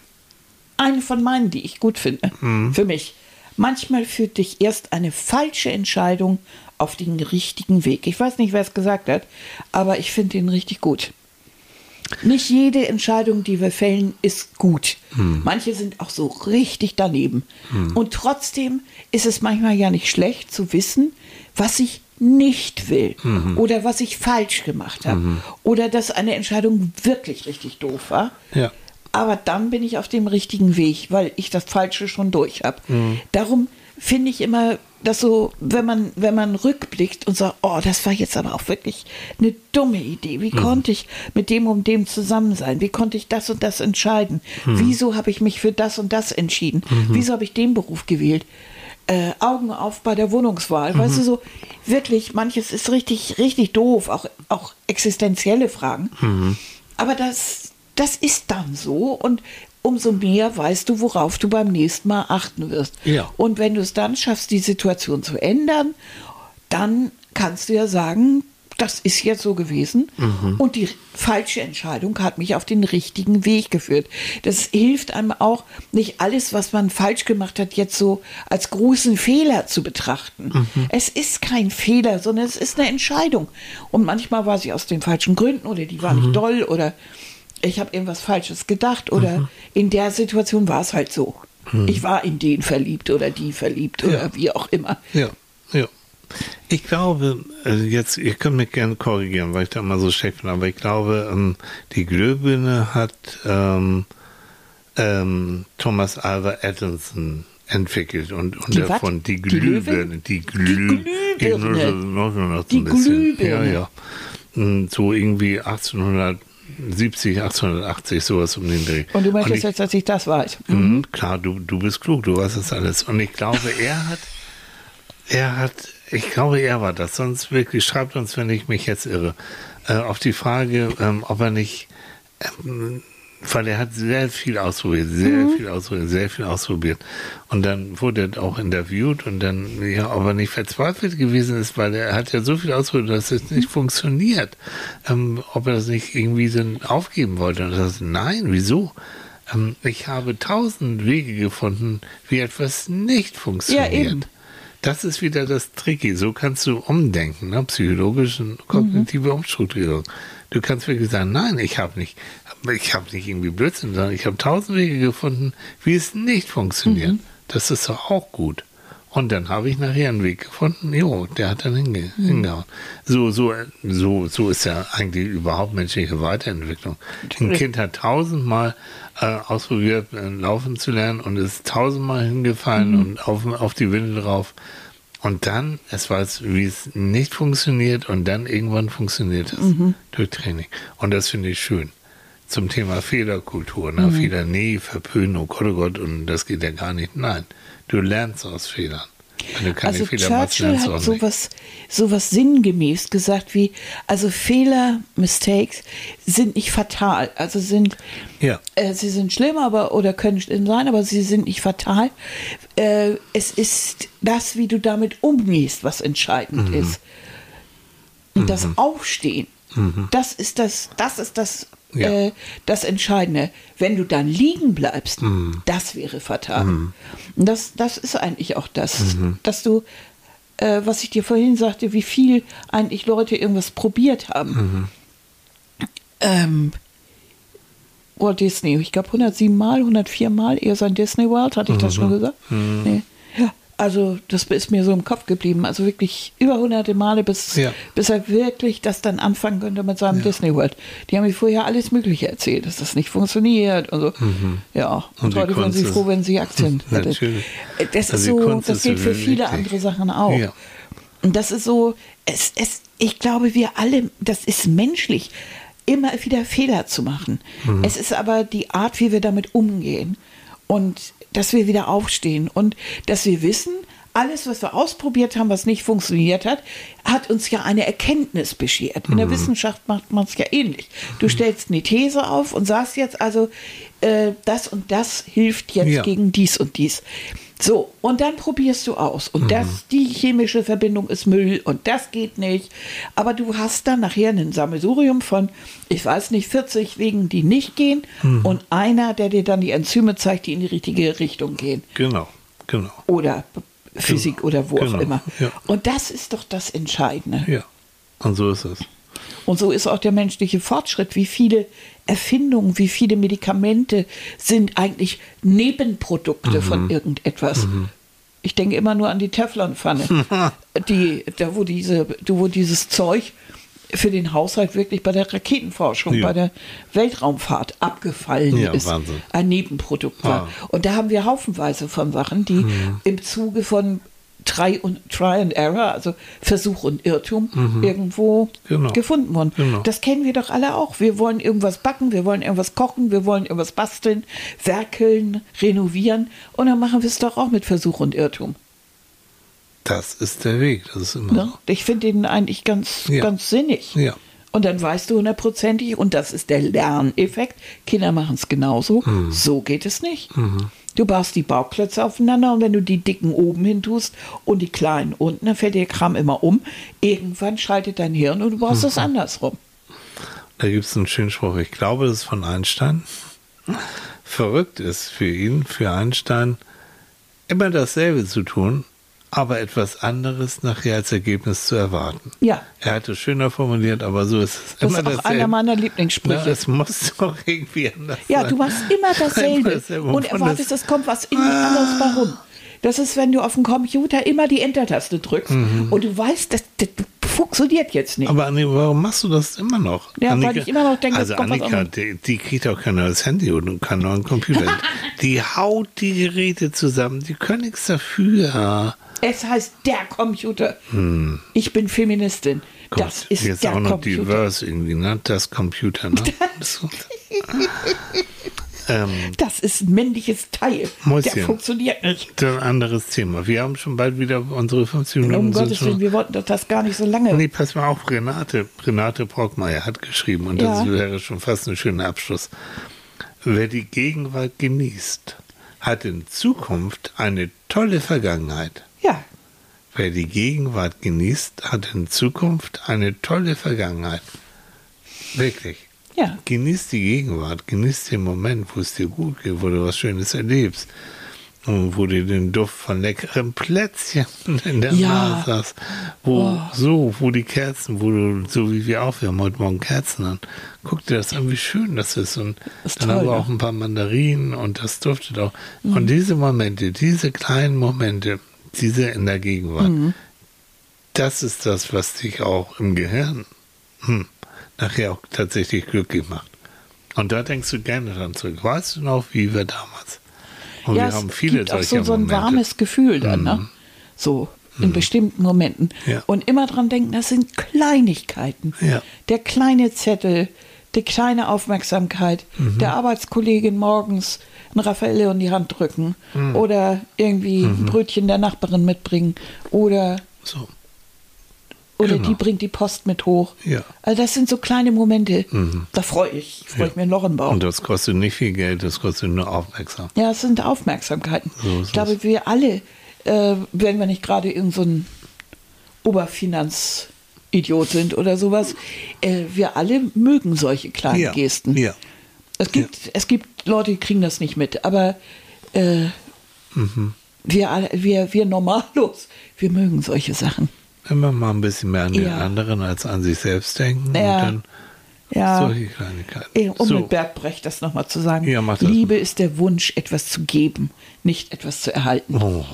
Eine von meinen, die ich gut finde. Mhm. Für mich. Manchmal führt dich erst eine falsche Entscheidung auf den richtigen Weg. Ich weiß nicht, wer es gesagt hat, aber ich finde ihn richtig gut. Nicht jede Entscheidung, die wir fällen, ist gut. Mhm. Manche sind auch so richtig daneben. Und trotzdem ist es manchmal ja nicht schlecht zu wissen, was ich nicht will Mhm. oder was ich falsch gemacht habe oder dass eine Entscheidung wirklich richtig doof war. Ja. Aber dann bin ich auf dem richtigen Weg, weil ich das Falsche schon durch habe. Darum finde ich immer, dass so, wenn man, wenn man rückblickt und sagt, oh, das war jetzt aber auch wirklich eine dumme Idee. Wie konnte ich mit dem und dem zusammen sein? Wie konnte ich das und das entscheiden? Wieso habe ich mich für das und das entschieden? Wieso habe ich den Beruf gewählt? Äh, Augen auf bei der Wohnungswahl. Weißt du, so wirklich, manches ist richtig, richtig doof, auch, auch existenzielle Fragen. Aber das, das ist dann so und umso mehr weißt du, worauf du beim nächsten Mal achten wirst. Ja. Und wenn du es dann schaffst, die Situation zu ändern, dann kannst du ja sagen, das ist jetzt so gewesen und die falsche Entscheidung hat mich auf den richtigen Weg geführt. Das hilft einem auch, nicht alles, was man falsch gemacht hat, jetzt so als großen Fehler zu betrachten. Es ist kein Fehler, sondern es ist eine Entscheidung. Und manchmal war sie aus den falschen Gründen oder die war nicht doll oder ich habe irgendwas Falsches gedacht oder in der Situation war es halt so. Ich war in den verliebt oder die verliebt oder Ja. wie auch immer. Ja, ja. Ich glaube, also jetzt, ihr könnt mich gerne korrigieren, weil ich da immer so schlecht bin, aber ich glaube, ähm, die Glühbirne hat ähm, ähm, Thomas Alva Edison entwickelt und, und Die davon was? die Glühbirne? Die, Glühbirne. Die. Glühbirne. Ja, ja. Mm, So irgendwie 1870, 1880, sowas um den Dreh. Und du möchtest ich- jetzt, dass ich das weiß. Mhm, klar, du, du bist klug, du weißt das alles. Und ich glaube, er hat, er hat, ich glaube, er war das. Sonst wirklich, schreibt uns, wenn ich mich jetzt irre, äh, auf die Frage, ähm, ob er nicht, ähm, weil er hat sehr viel ausprobiert, sehr viel ausprobiert, sehr viel ausprobiert. Und dann wurde er auch interviewt und dann, ja, ob er nicht verzweifelt gewesen ist, weil er hat ja so viel ausprobiert, dass es nicht funktioniert. Ähm, ob er das nicht irgendwie dann aufgeben wollte. Und er sagt, nein, wieso? Ähm, ich habe tausend Wege gefunden, wie etwas nicht funktioniert. eben. Das ist wieder das Tricky. So kannst du umdenken, ne? psychologische und kognitive Umstrukturierung. Du kannst wirklich sagen, nein, ich habe nicht, ich habe nicht irgendwie Blödsinn, sondern ich habe tausend Wege gefunden, wie es nicht funktioniert. Das ist doch auch gut. Und dann habe ich nachher einen Weg gefunden, jo, der hat dann hinge hingehauen. So, so, so, so ist ja eigentlich überhaupt menschliche Weiterentwicklung. Ein Kind hat tausendmal äh, ausprobiert, äh, laufen zu lernen und ist tausendmal hingefallen und auf, auf die Winde drauf. Und dann, es weiß, wie es nicht funktioniert und dann irgendwann funktioniert es durch Training. Und das finde ich schön. Zum Thema Fehlerkultur, ne? Fehler, nee, verpönen, oh Gott, oh Gott, und das geht ja gar nicht. Nein, du lernst aus Fehlern. Wenn du keine Also Fehler machst, Churchill du hat sowas, sowas sinngemäß gesagt wie, also Fehler, Mistakes sind nicht fatal, also sind, Ja. äh, sie sind schlimm, aber oder können schlimm sein, aber sie sind nicht fatal. Äh, es ist das, wie du damit umgehst, was entscheidend ist. Und das Aufstehen, das ist das, das ist das, Ja. äh, das Entscheidende. Wenn du dann liegen bleibst, das wäre fatal. Und das, das ist eigentlich auch das, dass du, äh, was ich dir vorhin sagte, wie viel eigentlich Leute irgendwas probiert haben. Ähm, Walt Disney, ich glaube 107 Mal, 104 Mal, eher sein Disney World, hatte ich das schon gesagt? Nee. Ja, also das ist mir so im Kopf geblieben. Also wirklich über hunderte Male, bis, Ja. bis er wirklich das dann anfangen könnte mit seinem Disney World. Die haben mir vorher alles Mögliche erzählt, dass das nicht funktioniert. Also, Ja, und, Und die heute wären sie froh, wenn sie Aktien hätten. Das Also ist so, das gilt für viele wichtig. andere Sachen auch. Ja. Und das ist so, es, es, ich glaube, wir alle, das ist menschlich, immer wieder Fehler zu machen. Mhm. Es ist aber die Art, wie wir damit umgehen und dass wir wieder aufstehen und dass wir wissen, alles, was wir ausprobiert haben, was nicht funktioniert hat, hat uns ja eine Erkenntnis beschert. In der Mhm. Wissenschaft macht man es ja ähnlich. Du stellst eine These auf und sagst jetzt also, äh, das und das hilft jetzt Ja. gegen dies und dies. So, und dann probierst du aus. Und das, die chemische Verbindung ist Müll und das geht nicht. Aber du hast dann nachher ein Sammelsurium von, ich weiß nicht, 40 Wegen, die nicht gehen und einer, der dir dann die Enzyme zeigt, die in die richtige Richtung gehen. Genau, genau. Oder Physik oder wo Genau, auch immer. ja. Und das ist doch das Entscheidende. Ja. Und so ist es. Und so ist auch der menschliche Fortschritt. Wie viele Erfindungen, wie viele Medikamente sind eigentlich Nebenprodukte Mhm. von irgendetwas. Ich denke immer nur an die Teflonpfanne, die, da wo diese, wo dieses Zeug für den Haushalt wirklich bei der Raketenforschung, Ja. bei der Weltraumfahrt abgefallen Ja, ist, Wahnsinn. ein Nebenprodukt war. Ah. Und da haben wir haufenweise von Sachen, die im Zuge von Try, und, Try and Error, also Versuch und Irrtum, irgendwo Genau. gefunden worden. Genau. Das kennen wir doch alle auch. Wir wollen irgendwas backen, wir wollen irgendwas kochen, wir wollen irgendwas basteln, werkeln, renovieren. Und dann machen wir es doch auch mit Versuch und Irrtum. Das ist der Weg. Das ist immer Ne? Ich finde den eigentlich ganz, Ja. ganz sinnig. Ja. Und dann weißt du hundertprozentig, und das ist der Lerneffekt, Kinder machen es genauso, Mhm. so geht es nicht. Du baust die Bauklötze aufeinander und wenn du die dicken oben hin tust und die kleinen unten, dann fällt dir der Kram immer um. Irgendwann schaltet dein Hirn und du baust Mhm. es andersrum. Da gibt es einen schönen Spruch. Ich glaube, das ist von Einstein. Verrückt ist für ihn, für Einstein, immer dasselbe zu tun, aber etwas anderes nachher als Ergebnis zu erwarten. Ja. Er hat es schöner formuliert, aber so ist es. Das immer ist auch dasselbe. einer meiner Na, Lieblingssprüche. es muss doch irgendwie anders Ja, sein. du machst immer dasselbe dasselbe. und erwartest, das- es kommt was irgendwie anderes warum. Das ist, wenn du auf dem Computer immer die Enter-Taste drückst und du weißt, das, das funktioniert jetzt nicht. Mhm. Aber Annika, warum machst du das immer noch? Ja, weil ich immer noch denke, also es kommt Annika, die, die kriegt auch kein neues Handy und keinen neuen Computer. die haut die Geräte zusammen, die können nichts dafür. Es heißt der Computer. Ich bin Feministin. das ist Hm. jetzt der auch noch Computer. diverse irgendwie, ne? Das Computer, ne? so. ähm, Das ist ein männliches Teil. Mäuschen. Der funktioniert nicht. das ist ein anderes Thema. Wir haben schon bald wieder unsere 15 Minuten. Um Gottes Willen, wir wollten doch das gar nicht so lange. Nee, pass mal auf, Renate, Renate Brockmeier hat geschrieben, und das Ja. wäre schon fast ein schöner Abschluss. Wer die Gegenwart genießt, hat in Zukunft eine tolle Vergangenheit. Wer die Gegenwart genießt, hat in Zukunft eine tolle Vergangenheit. Wirklich. ja. Genieß die Gegenwart, genieß den Moment, wo es dir gut geht, wo du was Schönes erlebst. Und wo du den Duft von leckeren Plätzchen in der Ja. Nase hast. Wo, Oh. so, wo die Kerzen, wo du, so wie wir auch, wir haben heute Morgen Kerzen an. Guck dir das an, wie schön das ist. Und Ist dann toll, haben wir auch ein paar Mandarinen und das duftet auch. Mhm. Und diese Momente, diese kleinen Momente, diese in der Gegenwart, Mhm. das ist das, was dich auch im Gehirn hm, nachher auch tatsächlich glücklich macht. Und da denkst du gerne dran zurück. Weißt du noch, wie wir damals? Und ja, wir haben viele gibt auch solcher so, so ein Momente. Mhm. warmes Gefühl dann, ne? So in bestimmten Momenten. Ja. Und immer dran denken, das sind Kleinigkeiten. Ja. Der kleine Zettel, die kleine Aufmerksamkeit, Mhm. der Arbeitskollegin morgens ein Raffaello in die Hand drücken Mhm. oder irgendwie ein Brötchen der Nachbarin mitbringen oder So. oder Genau. die bringt die Post mit hoch. Ja. Also das sind so kleine Momente. Da freue ich, freue ich Ja. mir ein Loch im Bauch. Und das kostet nicht viel Geld, das kostet nur Aufmerksamkeit. Ja, es sind Aufmerksamkeiten. So ich glaube, es. wir alle, äh, wenn wir nicht gerade irgend so ein Oberfinanzidiot sind oder sowas, äh, wir alle mögen solche kleinen Ja. Gesten. Ja. Es gibt, es gibt Leute, die kriegen das nicht mit, aber äh, Mhm. wir, wir, wir normallos, wir mögen solche Sachen. Immer mal ein bisschen mehr an den Ja. anderen als an sich selbst denken Ja. und dann Ja. solche Kleinigkeiten. Um so. mit Bert Brecht das nochmal zu sagen. Ja, Liebe ist der Wunsch, etwas zu geben, nicht etwas zu erhalten. Oh.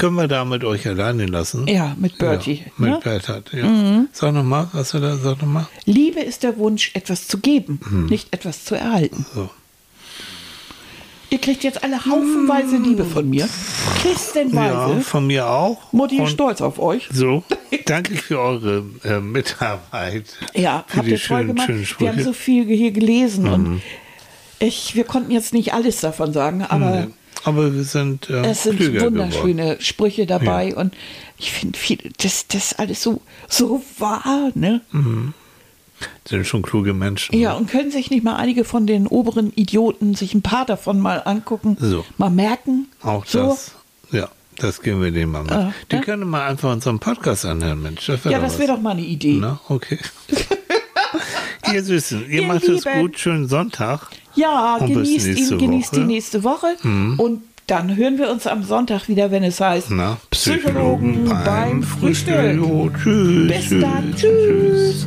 Können wir da mit euch alleine lassen? Ja, mit Bertie, Ja, mit ne? Mhm. Bert hat, ja. Sag nochmal, was er da, sag nochmal. Liebe ist der Wunsch, etwas zu geben, Hm. nicht etwas zu erhalten. So. Ihr kriegt jetzt alle haufenweise Liebe von mir. Ja, Kistenweise. von mir auch. Mutti ist stolz auf euch. So, danke für eure äh, Mitarbeit. Ja, für habt die ihr toll schönen, gemacht. schönen Wir Sprüche. Mhm. haben so viel hier gelesen und ich, wir konnten jetzt nicht alles davon sagen, aber Nee. Aber wir sind, äh, es sind klüger geworden. wunderschöne Sprüche dabei Ja. und ich finde viel, das, das alles so, so wahr, ne? Sind schon kluge Menschen. Ja, und können sich nicht mal einige von den oberen Idioten sich ein paar davon mal angucken, So. mal merken. Auch so. das. Ja, das geben wir denen mal mit. Ah, Die ne? können mal einfach unseren Podcast anhören, Mensch. Das Ja, das wäre doch mal eine Idee. Na, okay. ihr Süßen, ihr Ihr macht es gut. Schönen Sonntag. Ja, Und genießt ihn, genießt Woche. Mhm. die nächste Woche. Und dann hören wir uns am Sonntag wieder, wenn es heißt Na, Psychologen beim Frühstück. Jo, Tschüss. Bis dann. Tschüss.